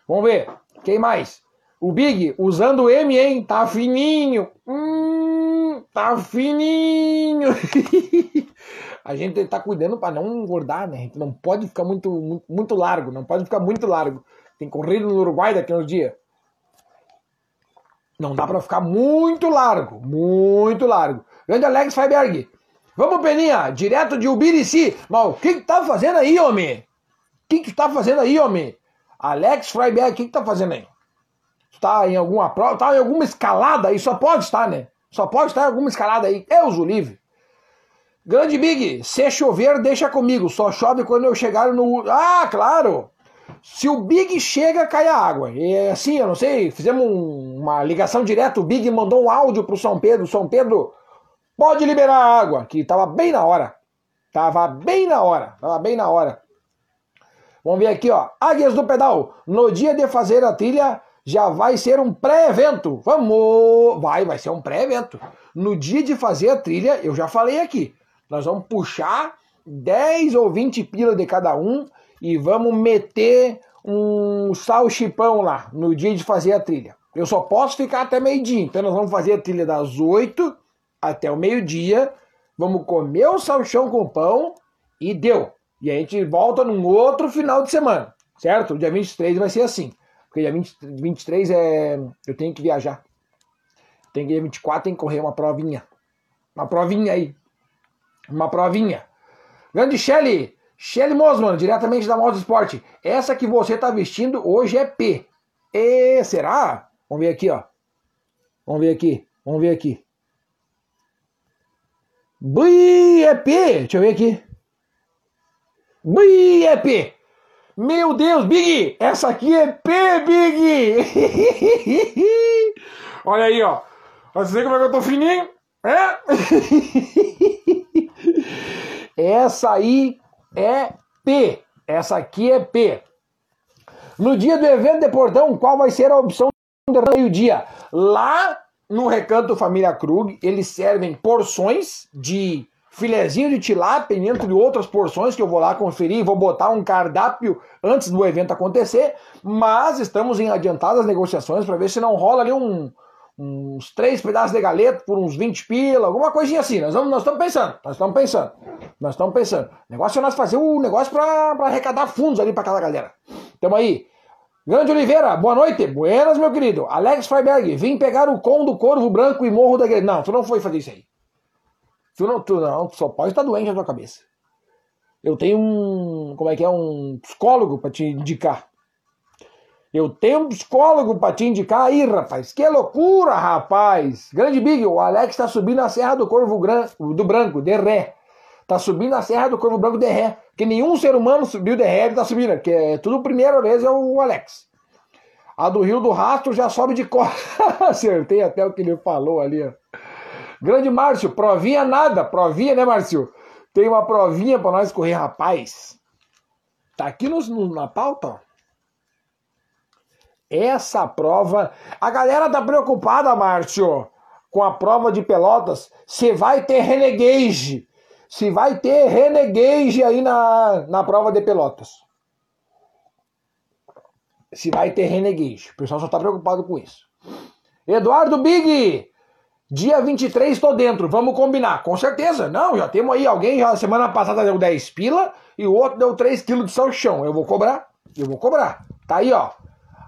Vamos ver. Quem mais? O Big, usando M, hein? Tá fininho. Hum, tá fininho. a gente tá cuidando para não engordar, né? A gente não pode ficar muito, muito, muito largo. Não pode ficar muito largo. Tem corrido no Uruguai daqui a uns dias. Não dá para ficar muito largo. Muito largo. Grande Alex Freiberg. Vamos, Peninha. Direto de Ubirici. Mas o que que tá fazendo aí, homem? O que que tá fazendo aí, homem? Alex Freiberg, o que que tá fazendo aí? Está em alguma prova, está em alguma escalada aí, só pode estar, né? Só pode estar em alguma escalada aí. Eu uso livre. Grande Big, se chover, deixa comigo. Só chove quando eu chegar no. Ah, claro! Se o Big chega, cai a água. E é assim, eu não sei, fizemos um, uma ligação direta. O Big mandou um áudio pro São Pedro. São Pedro, pode liberar a água, que tava bem na hora. Tava bem na hora. Tava bem na hora. Vamos ver aqui, ó. Águias do Pedal. No dia de fazer a trilha, já vai ser um pré-evento. Vamos! Vai, vai ser um pré-evento. No dia de fazer a trilha, eu já falei aqui, nós vamos puxar 10 ou 20 pila de cada um e vamos meter um salchipão lá no dia de fazer a trilha. Eu só posso ficar até meio-dia, então nós vamos fazer a trilha das 8 até o meio-dia. Vamos comer o salchão com pão e deu. E a gente volta num outro final de semana, certo? O dia 23 vai ser assim. Porque dia 20, 23 é. Eu tenho que viajar. Tem que dia 24 tem que correr uma provinha. Uma provinha aí. Uma provinha. Grande Shelly, Shelly Mosman, diretamente da Moda Esporte. Essa que você está vestindo hoje é P. E será? Vamos ver aqui, ó. Vamos ver aqui. Vamos ver aqui. Bui, é P. Deixa eu ver aqui. Bui, é P. Meu Deus, Big! Essa aqui é P, Big! Olha aí, ó. Você como é que eu tô fininho? É? Essa aí é P. Essa aqui é P. No dia do evento de portão, qual vai ser a opção do meio-dia? Lá no Recanto Família Krug, eles servem porções de filezinho de tilápia, entre outras porções que eu vou lá conferir, vou botar um cardápio antes do evento acontecer, mas estamos em adiantadas negociações para ver se não rola ali um, uns três pedaços de galeta por uns 20 pila, alguma coisinha assim. Nós, nós estamos pensando, nós estamos pensando, nós estamos pensando. O negócio é nós fazer o um negócio para arrecadar fundos ali para aquela galera. Tamo aí. Grande Oliveira, boa noite. Buenas, meu querido. Alex Freiberg, vim pegar o com do Corvo Branco e Morro da Igreja. Não, tu não foi fazer isso aí. Tu não, tu não, tu só pode estar doente na tua cabeça. Eu tenho um, como é que é, um psicólogo para te indicar. Eu tenho um psicólogo para te indicar aí, rapaz. Que loucura, rapaz. Grande Big, o Alex está subindo a Serra do Corvo do Branco, de ré. Tá subindo a Serra do Corvo Branco de ré. Que nenhum ser humano subiu de ré, ele tá subindo. Que é tudo primeira vez é o Alex. A do Rio do Rastro já sobe de cor. Acertei até o que ele falou ali, ó. Grande Márcio, provinha nada, provinha, né, Márcio? Tem uma provinha para nós correr, rapaz. Tá aqui no, no, na pauta, ó. Essa prova. A galera tá preocupada, Márcio, com a prova de Pelotas. Se vai ter renegade. Se vai ter renegade aí na, na prova de Pelotas. Se vai ter renegade. O pessoal só tá preocupado com isso. Eduardo Big, Dia 23 estou dentro, vamos combinar. Com certeza. Não, já temos aí alguém, já semana passada deu 10 pila e o outro deu 3 quilos de salchão. Eu vou cobrar? Eu vou cobrar. Tá aí, ó.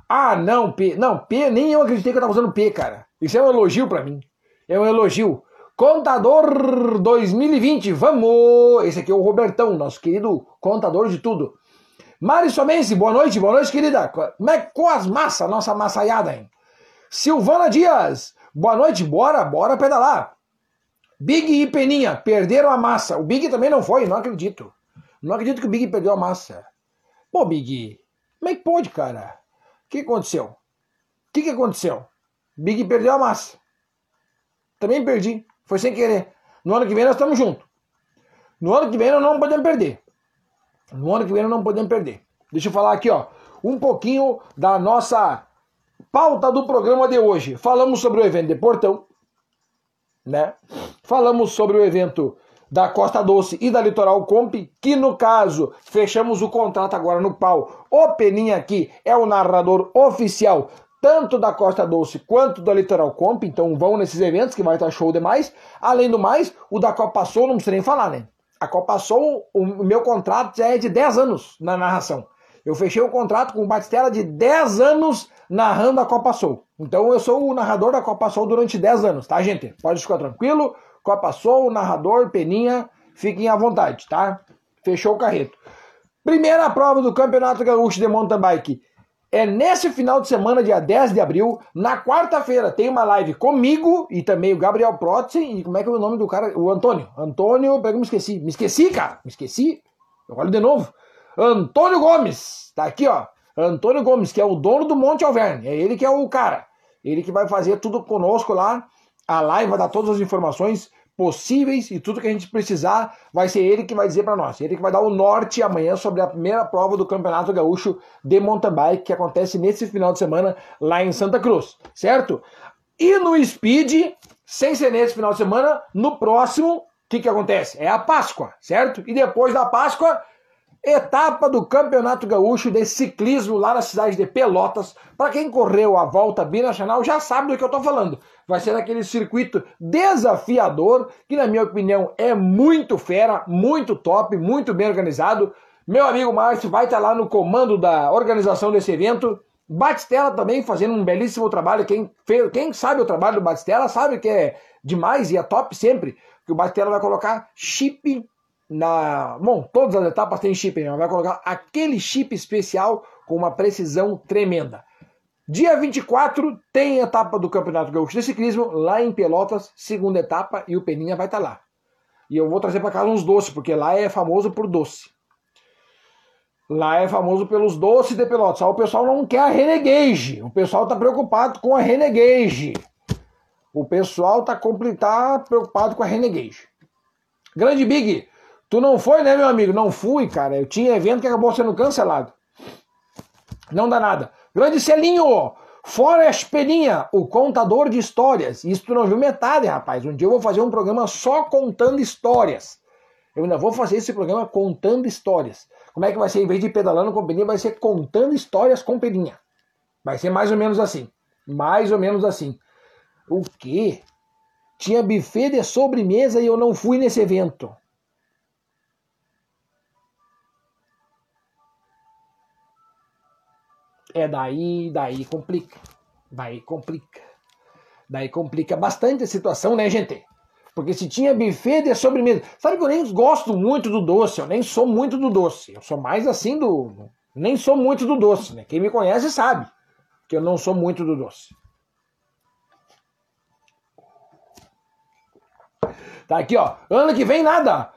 Ah, não, P. Não, P, nem eu acreditei que eu tava usando P, cara. Isso é um elogio para mim. É um elogio. Contador 2020, vamos! Esse aqui é o Robertão, nosso querido contador de tudo. Mari Somense, boa noite, boa noite, querida. Como é que com as massas, nossa massaiada, hein? Silvana Dias, Boa noite, bora, bora pedalar. Big e Peninha perderam a massa. O Big também não foi, não acredito. Não acredito que o Big perdeu a massa. Pô, Big, como é que pode, cara? O que aconteceu? O que, que aconteceu? Big perdeu a massa. Também perdi. Foi sem querer. No ano que vem nós estamos juntos. No ano que vem nós não podemos perder. No ano que vem nós não podemos perder. Deixa eu falar aqui, ó, um pouquinho da nossa Pauta do programa de hoje. Falamos sobre o evento de Portão, né? Falamos sobre o evento da Costa Doce e da Litoral Comp, que no caso fechamos o contrato agora no pau. O Peninha aqui é o narrador oficial tanto da Costa Doce quanto da Litoral Comp, então vão nesses eventos que vai estar show demais. Além do mais, o da Copa Soul não precisa nem falar, né? A Copa Soul, o meu contrato já é de 10 anos na narração. Eu fechei um contrato com o Batistella de 10 anos narrando a Copa Soul. Então eu sou o narrador da Copa Soul durante 10 anos, tá, gente? Pode ficar tranquilo. Copa Soul, narrador, peninha, fiquem à vontade, tá? Fechou o carreto. Primeira prova do Campeonato Gaúcho de Mountain Bike é nesse final de semana, dia 10 de abril. Na quarta-feira tem uma live comigo e também o Gabriel Protzen. E como é que é o nome do cara? O Antônio. Antônio, pega, me esqueci. Me esqueci, cara. Me esqueci. Eu olho de novo. Antônio Gomes. Tá aqui, ó. Antônio Gomes, que é o dono do Monte Alverne. É ele que é o cara. Ele que vai fazer tudo conosco lá. A live vai dar todas as informações possíveis e tudo que a gente precisar vai ser ele que vai dizer para nós. Ele que vai dar o norte amanhã sobre a primeira prova do Campeonato Gaúcho de mountain bike que acontece nesse final de semana lá em Santa Cruz, certo? E no Speed, sem ser nesse final de semana, no próximo, o que, que acontece? É a Páscoa, certo? E depois da Páscoa, Etapa do Campeonato Gaúcho de Ciclismo lá na cidade de Pelotas. Para quem correu a volta binacional já sabe do que eu estou falando. Vai ser aquele circuito desafiador que, na minha opinião, é muito fera, muito top, muito bem organizado. Meu amigo Márcio vai estar lá no comando da organização desse evento. Batistella também fazendo um belíssimo trabalho. Quem, fez, quem sabe o trabalho do Batistella sabe que é demais e é top sempre. Que o Batistella vai colocar chip na. Bom, todas as etapas tem chip, mas vai colocar aquele chip especial com uma precisão tremenda. Dia 24 tem etapa do Campeonato Gaúcho de Ciclismo lá em Pelotas, segunda etapa, e o Peninha vai estar tá lá. E eu vou trazer para casa uns doces, porque lá é famoso por doce. Lá é famoso pelos doces de Pelotas. Só o pessoal não quer a Renegade. O pessoal está preocupado com a Renegade. O pessoal está tá preocupado com a Renegade. Grande Big, tu não foi, né, meu amigo? Não fui, cara. Eu tinha evento que acabou sendo cancelado. Não dá nada. Grande Celinho, Forest Peninha, o contador de histórias. Isso tu não viu metade, rapaz. Um dia eu vou fazer um programa só contando histórias. Eu ainda vou fazer esse programa contando histórias. Como é que vai ser? Em vez de pedalando com Peninha, vai ser contando histórias com Peninha. Vai ser mais ou menos assim. Mais ou menos assim. O quê? Tinha buffet de sobremesa e eu não fui nesse evento. É daí, daí complica. Daí complica. Daí complica bastante a situação, né, gente? Porque se tinha buffet de sobremesa. Sabe que eu nem gosto muito do doce, eu nem sou muito do doce. Eu sou mais assim do. Nem sou muito do doce, né? Quem me conhece sabe que eu não sou muito do doce. Tá aqui, ó. Ano que vem nada.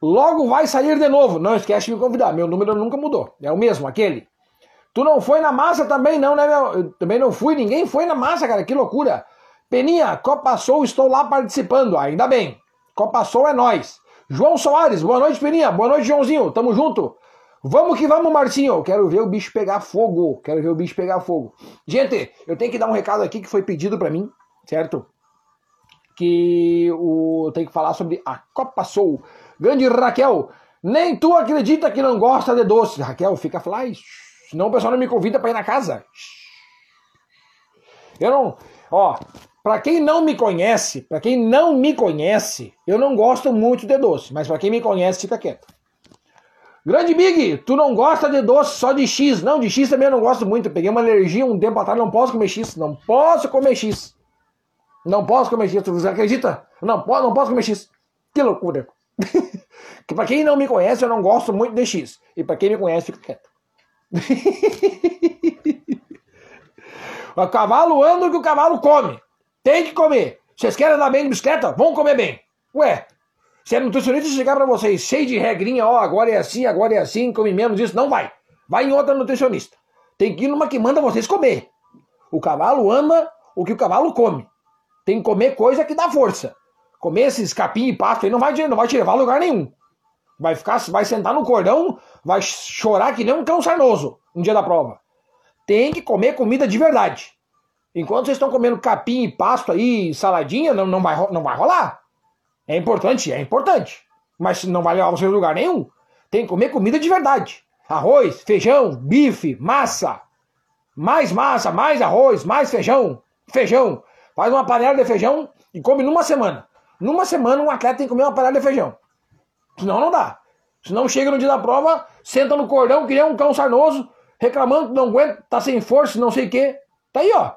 Logo vai sair de novo. Não esquece de me convidar. Meu número nunca mudou. É o mesmo, aquele. Tu não foi na massa também, não, né, meu? Eu também não fui. Ninguém foi na massa, cara. Que loucura. Peninha, Copa Soul, estou lá participando. Ainda bem. Copa Soul é nós. João Soares, boa noite, Peninha. Boa noite, Joãozinho. Tamo junto. Vamos que vamos, Marcinho. Quero ver o bicho pegar fogo. Quero ver o bicho pegar fogo. Gente, eu tenho que dar um recado aqui que foi pedido para mim, certo? que o, tem que falar sobre a Copa Soul. Grande Raquel, nem tu acredita que não gosta de doce. Raquel, fica fly, senão o pessoal não me convida para ir na casa. Eu não, ó, para quem não me conhece, para quem não me conhece, eu não gosto muito de doce, mas para quem me conhece, fica quieto. Grande Big, tu não gosta de doce, só de X. Não, de X também eu não gosto muito. Eu peguei uma alergia um tempo atrás, não posso comer X. Não posso comer X. Não posso comer X. Você acredita? Não, não posso comer X. Que loucura. que pra quem não me conhece, eu não gosto muito de X. E pra quem me conhece, fica quieto. o cavalo anda o que o cavalo come. Tem que comer. Vocês querem andar bem de bicicleta? Vão comer bem. Ué, se a nutricionista chegar pra vocês cheio de regrinha, ó, agora é assim, agora é assim, come menos isso, não vai. Vai em outra nutricionista. Tem que ir numa que manda vocês comer. O cavalo ama o que o cavalo come. Tem que comer coisa que dá força. Comer esses capim e pasto aí não vai, não vai te levar a lugar nenhum. Vai ficar, vai sentar no cordão, vai chorar que nem um cão sarnoso no dia da prova. Tem que comer comida de verdade. Enquanto vocês estão comendo capim e pasto aí, saladinha, não, não, vai, não vai rolar. É importante, é importante. Mas não vai levar vocês a lugar nenhum. Tem que comer comida de verdade. Arroz, feijão, bife, massa. Mais massa, mais arroz, mais feijão. Feijão. Faz uma panela de feijão e come numa semana. Numa semana um atleta tem que comer uma panela de feijão. Senão não dá. Senão chega no dia da prova, senta no cordão, que nem um cão sarnoso, reclamando que não aguenta, tá sem força, não sei o quê. Tá aí, ó.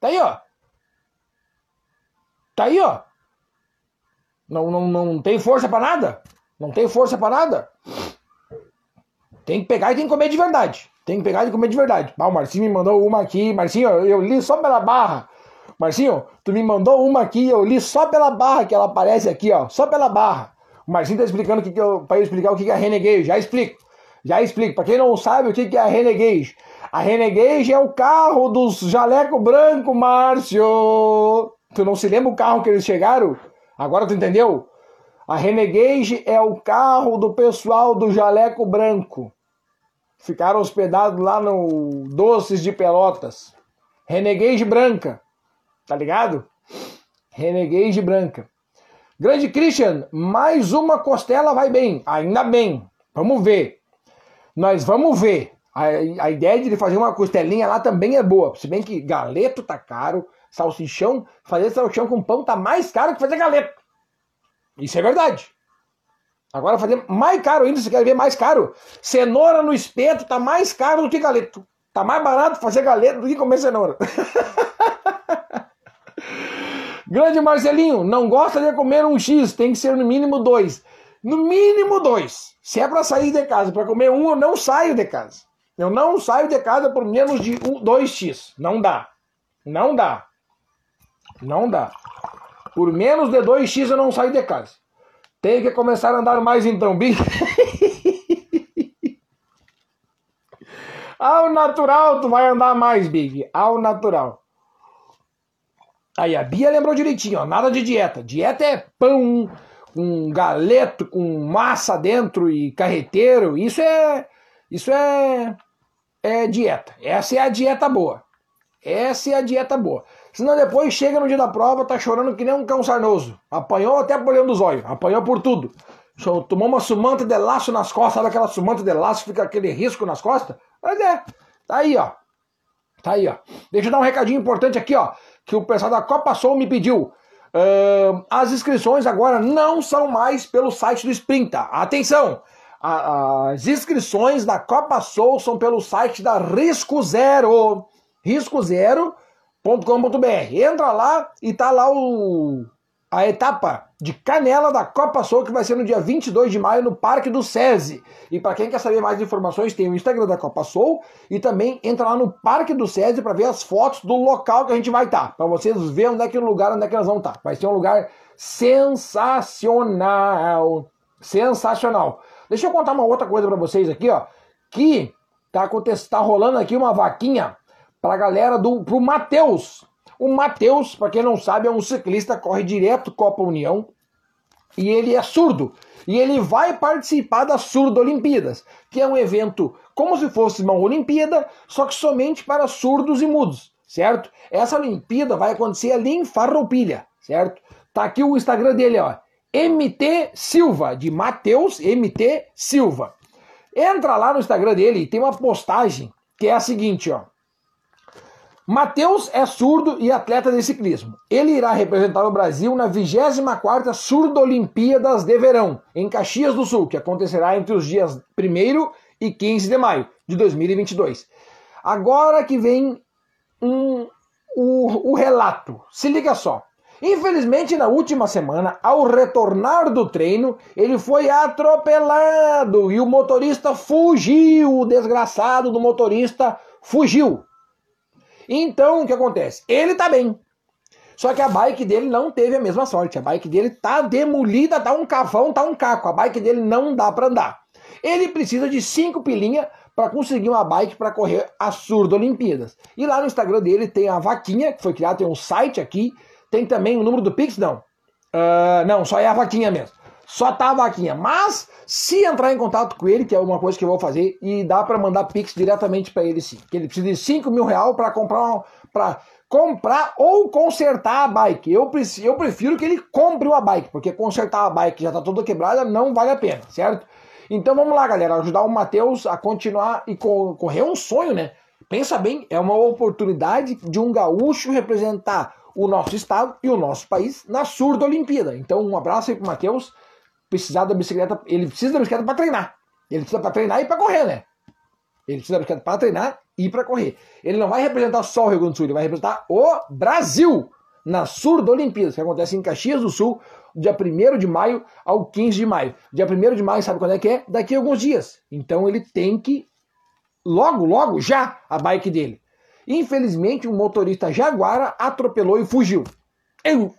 Tá aí, ó. Tá aí, ó. Não, não, não tem força para nada. Não tem força para nada. Tem que pegar e tem que comer de verdade. Tem que pegar e comer de verdade. Ah, o Marcinho me mandou uma aqui. Marcinho, eu li só pela barra. Marcinho, tu me mandou uma aqui, eu li só pela barra que ela aparece aqui, ó. Só pela barra. O Marcinho tá explicando que, que eu, pra eu explicar o que, que é a Renegade. Já explico. Já explico. Pra quem não sabe o que, que é a Renegade. A Renegade é o carro dos jaleco branco, Márcio. Tu não se lembra o carro que eles chegaram? Agora tu entendeu? A Renegade é o carro do pessoal do jaleco branco. Ficaram hospedados lá no Doces de Pelotas. Renegade branca. Tá ligado? Renegade branca. Grande Christian, mais uma costela vai bem. Ainda bem. Vamos ver. Nós vamos ver. A, a ideia de fazer uma costelinha lá também é boa. Se bem que galeto tá caro, salsichão, fazer salsichão com pão tá mais caro que fazer galeto. Isso é verdade. Agora fazer mais caro ainda, se quer ver mais caro. Cenoura no espeto tá mais caro do que galeto. Tá mais barato fazer galeto do que comer cenoura. Grande Marcelinho, não gosta de comer um X, tem que ser no mínimo dois. No mínimo dois. Se é para sair de casa para comer um, eu não saio de casa. Eu não saio de casa por menos de um, dois x Não dá. Não dá. Não dá. Por menos de 2x eu não saio de casa. Tem que começar a andar mais então, bicho. Ao natural, tu vai andar mais, Big. Ao natural. Aí a Bia lembrou direitinho, ó. Nada de dieta. Dieta é pão com galeto, com massa dentro e carreteiro. Isso é. Isso é. É dieta. Essa é a dieta boa. Essa é a dieta boa. Senão depois chega no dia da prova, tá chorando que nem um cão sarnoso. Apanhou até por dentro dos olhos. Apanhou por tudo. Tomou uma sumanta de laço nas costas. Sabe aquela sumanta de laço fica aquele risco nas costas? Mas é, tá aí, ó. Tá aí, ó. Deixa eu dar um recadinho importante aqui, ó. Que o pessoal da Copa Soul me pediu. Uh, as inscrições agora não são mais pelo site do Sprinta. Atenção! as inscrições da Copa Soul são pelo site da Risco Zero. Risco Zero.com.br. Entra lá e tá lá o, a etapa de Canela da Copa Soul, que vai ser no dia 22 de maio no Parque do SESI. E para quem quer saber mais informações, tem o Instagram da Copa Soul e também entra lá no Parque do SESI para ver as fotos do local que a gente vai estar, tá, para vocês verem onde é que é o lugar onde é que nós vamos estar. Tá. Vai ser um lugar sensacional. Sensacional. Deixa eu contar uma outra coisa para vocês aqui, ó, que tá, tá rolando aqui uma vaquinha para a galera do pro Matheus, o Matheus, para quem não sabe, é um ciclista, corre direto Copa União e ele é surdo. E ele vai participar da Surdo Olimpíadas, que é um evento como se fosse uma Olimpíada, só que somente para surdos e mudos, certo? Essa Olimpíada vai acontecer ali em Farroupilha, certo? Tá aqui o Instagram dele, ó. MT Silva, de Matheus MT Silva. Entra lá no Instagram dele e tem uma postagem que é a seguinte, ó. Matheus é surdo e atleta de ciclismo. Ele irá representar o Brasil na 24ª Surdo Olimpíadas de Verão, em Caxias do Sul, que acontecerá entre os dias 1 e 15 de maio de 2022. Agora que vem um, o, o relato. Se liga só. Infelizmente, na última semana, ao retornar do treino, ele foi atropelado e o motorista fugiu. O desgraçado do motorista fugiu. Então, o que acontece? Ele tá bem. Só que a bike dele não teve a mesma sorte. A bike dele tá demolida, tá um cavão, tá um caco. A bike dele não dá para andar. Ele precisa de cinco pilinhas para conseguir uma bike para correr a Surdo Olimpíadas. E lá no Instagram dele tem a vaquinha, que foi criado, tem um site aqui, tem também o número do Pix, não. Uh, não, só é a vaquinha mesmo. Só tá a vaquinha. Mas se entrar em contato com ele, que é uma coisa que eu vou fazer, e dá para mandar Pix diretamente para ele sim. Que ele precisa de 5 mil reais para comprar para comprar ou consertar a bike. Eu, eu prefiro que ele compre uma bike, porque consertar a bike já tá toda quebrada não vale a pena, certo? Então vamos lá, galera, ajudar o Matheus a continuar e correr um sonho, né? Pensa bem, é uma oportunidade de um gaúcho representar o nosso estado e o nosso país na surda Olimpíada. Então um abraço aí pro Matheus precisar da bicicleta, ele precisa da bicicleta para treinar. Ele precisa para treinar e para correr, né? Ele precisa da bicicleta para treinar e para correr. Ele não vai representar só o Rio Grande do Sul, ele vai representar o Brasil na Surda Olimpíadas, que acontece em Caxias do Sul, dia 1 de maio ao 15 de maio. Dia 1 de maio, sabe quando é que é? Daqui a alguns dias. Então ele tem que, logo, logo, já, a bike dele. Infelizmente, um motorista jaguara atropelou e fugiu. Eu,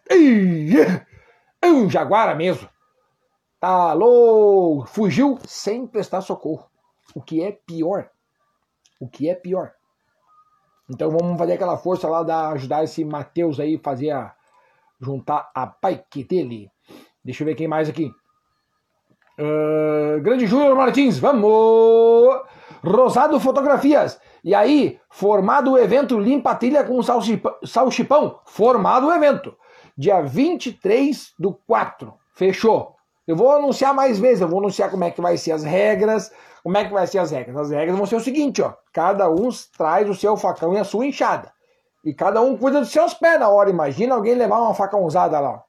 um jaguara mesmo. Alô! Fugiu sem prestar socorro. O que é pior. O que é pior. Então vamos fazer aquela força lá da ajudar esse Matheus aí fazer a juntar a bike dele. Deixa eu ver quem mais aqui. Uh, grande Júnior Martins, vamos! Rosado Fotografias. E aí, formado o evento Limpa Trilha com salchipão, salchipão. Formado o evento. Dia 23 do 4. Fechou. Eu vou anunciar mais vezes, eu vou anunciar como é que vai ser as regras. Como é que vai ser as regras? As regras vão ser o seguinte, ó. Cada um traz o seu facão e a sua enxada. E cada um cuida dos seus pés na hora. Imagina alguém levar uma faca usada lá.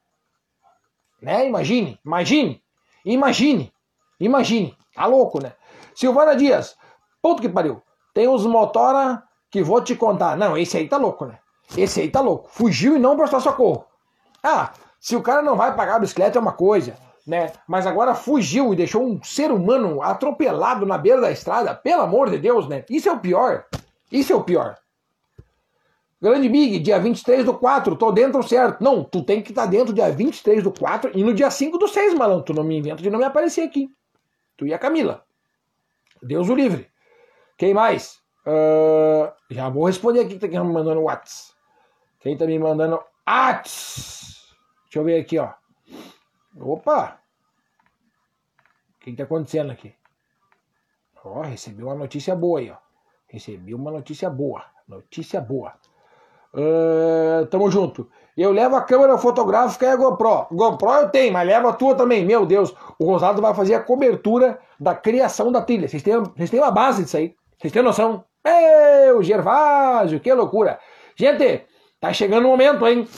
Né? Imagine, imagine, imagine, imagine. Tá louco, né? Silvana Dias, puto que pariu. Tem uns motora que vou te contar. Não, esse aí tá louco, né? Esse aí tá louco. Fugiu e não prestou socorro. Ah, se o cara não vai pagar a bicicleta é uma coisa. Né? Mas agora fugiu e deixou um ser humano atropelado na beira da estrada. Pelo amor de Deus, né? Isso é o pior. Isso é o pior. Grande Big, dia 23 do 4, tô dentro certo. Não, tu tem que estar tá dentro dia 23 do 4 e no dia 5 do 6, malandro. Tu não me inventa de não me aparecer aqui. Tu e a Camila. Deus o livre. Quem mais? Uh, já vou responder aqui que tá me mandando WhatsApp. Quem tá me mandando WhatsApp? Deixa eu ver aqui, ó. Opa! O que, que tá acontecendo aqui? Ó, recebi uma notícia boa aí, ó. Recebi uma notícia boa. Notícia boa. Uh, tamo junto. Eu levo a câmera fotográfica e a GoPro. GoPro eu tenho, mas leva a tua também. Meu Deus, o Rosado vai fazer a cobertura da criação da trilha. Vocês têm, vocês têm uma base disso aí. Vocês têm noção? Meu, Gervásio, que loucura. Gente, tá chegando o momento, hein?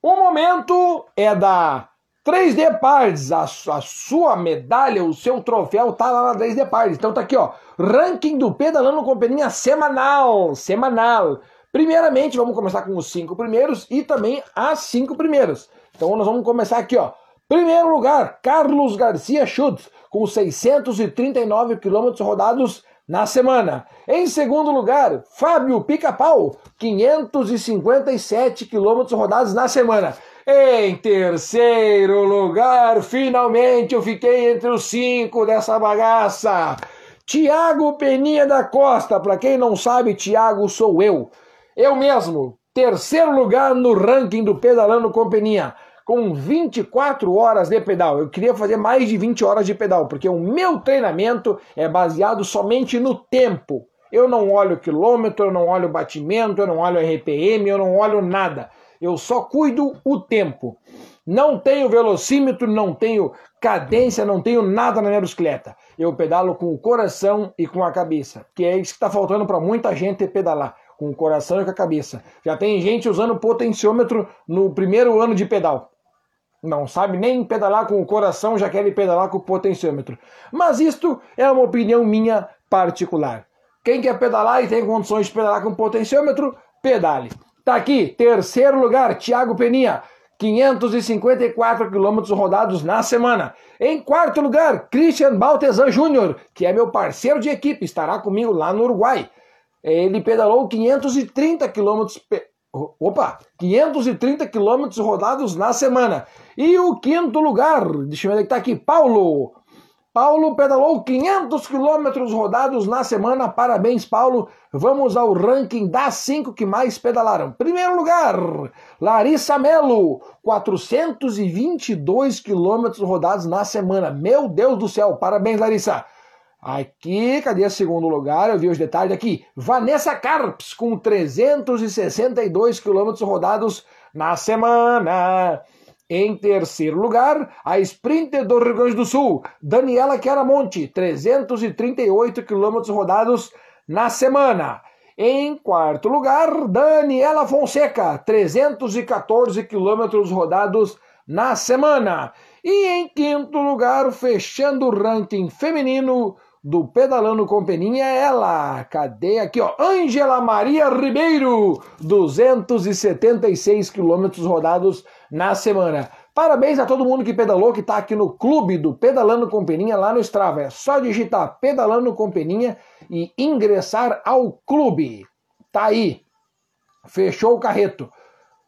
O momento é da 3D Parts. A, a sua medalha, o seu troféu tá lá na 3D Parts. Então tá aqui, ó. Ranking do Pedalando Companhia semanal. Semanal. Primeiramente, vamos começar com os cinco primeiros e também as cinco primeiras. Então nós vamos começar aqui, ó. Primeiro lugar, Carlos Garcia Schutz, com 639 quilômetros rodados na semana. Em segundo lugar, Fábio Pica-Pau, 557 quilômetros rodados na semana. Em terceiro lugar, finalmente eu fiquei entre os cinco dessa bagaça. Tiago Peninha da Costa, para quem não sabe, Tiago sou eu. Eu mesmo, terceiro lugar no ranking do Pedalando com Peninha, com 24 horas de pedal. Eu queria fazer mais de 20 horas de pedal, porque o meu treinamento é baseado somente no tempo. Eu não olho quilômetro, eu não olho batimento, eu não olho RPM, eu não olho nada. Eu só cuido o tempo. Não tenho velocímetro, não tenho cadência, não tenho nada na minha bicicleta. Eu pedalo com o coração e com a cabeça, que é isso que está faltando para muita gente pedalar com o coração e com a cabeça. Já tem gente usando potenciômetro no primeiro ano de pedal. Não sabe nem pedalar com o coração, já quer pedalar com o potenciômetro. Mas isto é uma opinião minha particular. Quem quer pedalar e tem condições de pedalar com potenciômetro, pedale. Tá aqui, terceiro lugar, Thiago Peninha. 554 quilômetros rodados na semana. Em quarto lugar, Christian Baltesan Júnior, que é meu parceiro de equipe, estará comigo lá no Uruguai. Ele pedalou 530 quilômetros. Opa! 530 quilômetros rodados na semana. E o quinto lugar, deixa eu ver que tá aqui, Paulo. Paulo pedalou 500 quilômetros rodados na semana. Parabéns, Paulo. Vamos ao ranking das cinco que mais pedalaram. Primeiro lugar, Larissa Melo, 422 quilômetros rodados na semana. Meu Deus do céu, parabéns, Larissa. Aqui, cadê o segundo lugar? Eu vi os detalhes aqui. Vanessa Carps, com 362 quilômetros rodados na semana. Em terceiro lugar, a Sprinter do Rio Grande do Sul, Daniela Chiaramonte, 338 quilômetros rodados na semana. Em quarto lugar, Daniela Fonseca, 314 quilômetros rodados na semana. E em quinto lugar, fechando o ranking feminino, do Pedalando com Peninha é ela. Cadê aqui, ó? Ângela Maria Ribeiro, 276 quilômetros rodados na semana. Parabéns a todo mundo que pedalou, que está aqui no clube do Pedalando com Peninha lá no Strava. É só digitar Pedalando com Peninha e ingressar ao clube. Tá aí. Fechou o carreto.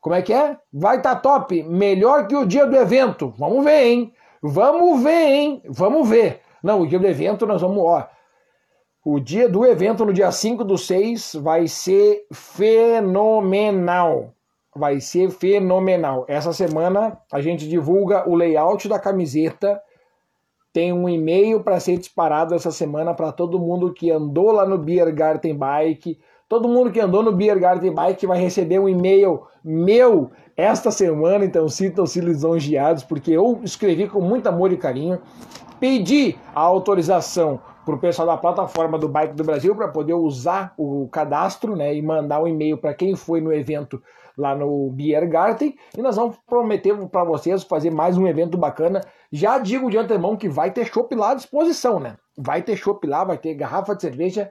Como é que é? Vai tá top. Melhor que o dia do evento. Vamos ver, hein? Vamos ver, hein? Vamos ver. Não, o dia do evento nós vamos, ó. O dia do evento, no dia 5 do 6, vai ser fenomenal. Vai ser fenomenal. Essa semana a gente divulga o layout da camiseta. Tem um e-mail para ser disparado essa semana para todo mundo que andou lá no Beer Garden Bike. Todo mundo que andou no Beer Garden Bike vai receber um e-mail meu esta semana, então sintam-se lisonjeados, porque eu escrevi com muito amor e carinho pedir a autorização para o pessoal da plataforma do Bike do Brasil para poder usar o cadastro né, e mandar um e-mail para quem foi no evento lá no Biergarten e nós vamos prometer para vocês fazer mais um evento bacana. Já digo de antemão que vai ter chopp lá à disposição, né? Vai ter chopp lá, vai ter garrafa de cerveja,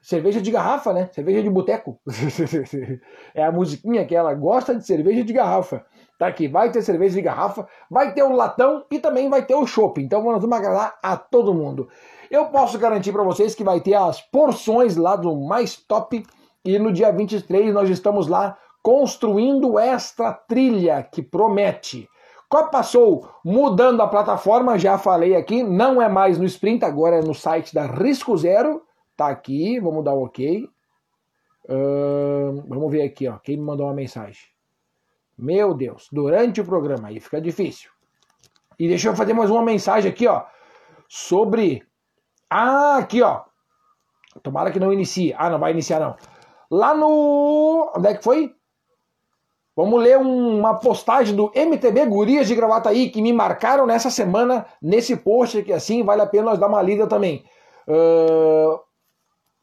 cerveja de garrafa, né? Cerveja de boteco. é a musiquinha que ela gosta de cerveja de garrafa. Tá aqui, vai ter cerveja de garrafa, vai ter o latão e também vai ter o chopp. Então vamos agradar a todo mundo. Eu posso garantir para vocês que vai ter as porções lá do mais top e no dia 23 nós estamos lá construindo esta trilha que promete. Copa Soul mudando a plataforma, já falei aqui, não é mais no Sprint, agora é no site da Risco Zero. Tá aqui, vamos dar um ok. Uh, vamos ver aqui, ó, quem me mandou uma mensagem. Meu Deus, durante o programa aí fica difícil. E deixa eu fazer mais uma mensagem aqui, ó, sobre. Ah, aqui, ó. Tomara que não inicie. Ah, não vai iniciar, não. Lá no. Onde é que foi? Vamos ler uma postagem do MTB Gurias de Gravataí que me marcaram nessa semana nesse post que assim vale a pena nós dar uma lida também. Uh,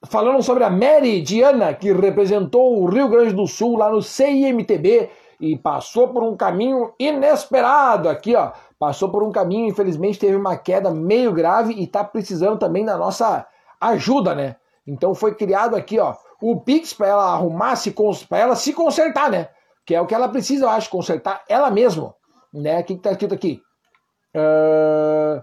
falando sobre a Mary Diana, que representou o Rio Grande do Sul lá no CIMTB e passou por um caminho inesperado aqui, ó. Passou por um caminho, infelizmente teve uma queda meio grave e tá precisando também da nossa ajuda, né? Então foi criado aqui, ó, o Pix para ela arrumar, se para ela se consertar, né? que é o que ela precisa, eu acho, consertar ela mesma. Né? O que está escrito aqui? Uh...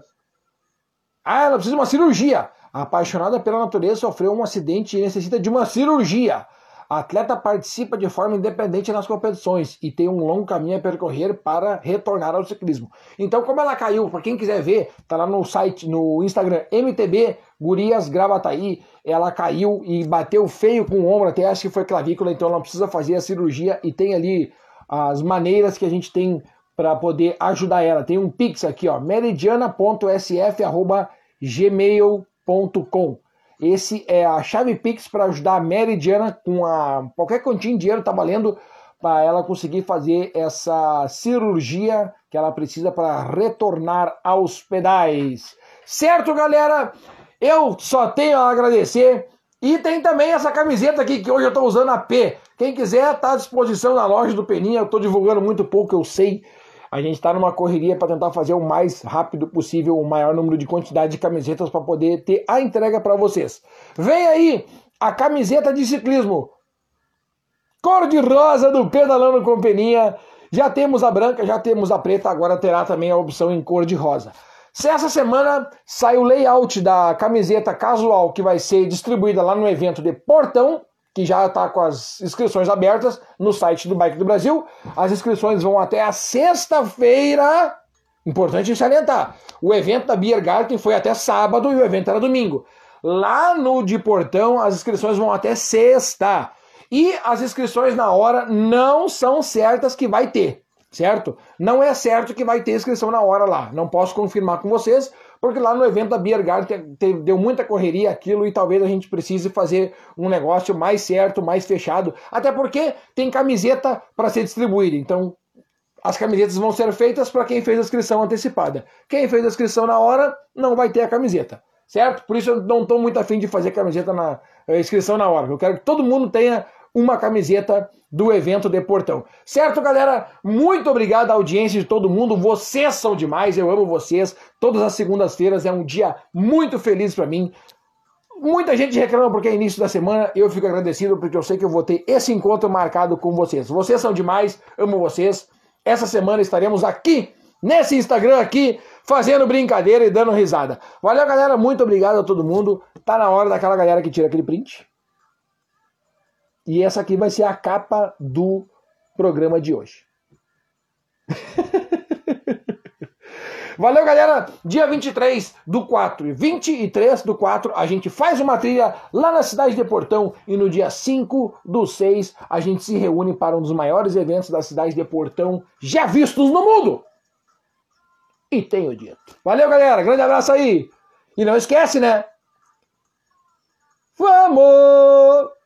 Ah, ela precisa de uma cirurgia. Apaixonada pela natureza sofreu um acidente e necessita de uma cirurgia. A atleta participa de forma independente nas competições e tem um longo caminho a percorrer para retornar ao ciclismo. Então, como ela caiu, para quem quiser ver, tá lá no site, no Instagram MTB Gurias Gravataí, ela caiu e bateu feio com o ombro, até acho que foi clavícula, então ela precisa fazer a cirurgia e tem ali as maneiras que a gente tem para poder ajudar ela. Tem um pix aqui, ó, meridiana.sf@gmail.com. Esse é a chave Pix para ajudar a Meridiana com a qualquer quantia de dinheiro tá valendo para ela conseguir fazer essa cirurgia que ela precisa para retornar aos pedais. Certo, galera? Eu só tenho a agradecer. E tem também essa camiseta aqui que hoje eu estou usando a P. Quem quiser, está à disposição na loja do Peninha. Eu estou divulgando muito pouco, eu sei. A gente está numa correria para tentar fazer o mais rápido possível o maior número de quantidade de camisetas para poder ter a entrega para vocês. Vem aí a camiseta de ciclismo cor de rosa do Pedalando com Peninha. Já temos a branca, já temos a preta, agora terá também a opção em cor de rosa. Se essa semana sai o layout da camiseta casual que vai ser distribuída lá no evento de Portão, que já está com as inscrições abertas no site do Bike do Brasil. As inscrições vão até a sexta-feira. Importante salientar: o evento da Beer Garden foi até sábado e o evento era domingo. Lá no de Portão, as inscrições vão até sexta. E as inscrições na hora não são certas que vai ter certo? Não é certo que vai ter inscrição na hora lá. Não posso confirmar com vocês, porque lá no evento da Beer Garden deu muita correria aquilo e talvez a gente precise fazer um negócio mais certo, mais fechado. Até porque tem camiseta para ser distribuída. Então, as camisetas vão ser feitas para quem fez a inscrição antecipada. Quem fez a inscrição na hora não vai ter a camiseta, certo? Por isso eu não estou muito afim de fazer camiseta na eh, inscrição na hora. Eu quero que todo mundo tenha uma camiseta do evento de Portão. Certo, galera? Muito obrigado à audiência de todo mundo. Vocês são demais, eu amo vocês. Todas as segundas-feiras é um dia muito feliz para mim. Muita gente reclama porque é início da semana. Eu fico agradecido porque eu sei que eu vou ter esse encontro marcado com vocês. Vocês são demais, amo vocês. Essa semana estaremos aqui nesse Instagram aqui fazendo brincadeira e dando risada. Valeu, galera. Muito obrigado a todo mundo. Tá na hora daquela galera que tira aquele print. E essa aqui vai ser a capa do programa de hoje. Valeu, galera! Dia 23 do 4 e 23 do 4 a gente faz uma trilha lá na cidade de Portão e no dia 5 do 6 a gente se reúne para um dos maiores eventos da cidade de Portão já vistos no mundo. E tenho dito. Valeu, galera! Grande abraço aí! E não esquece, né? Vamos!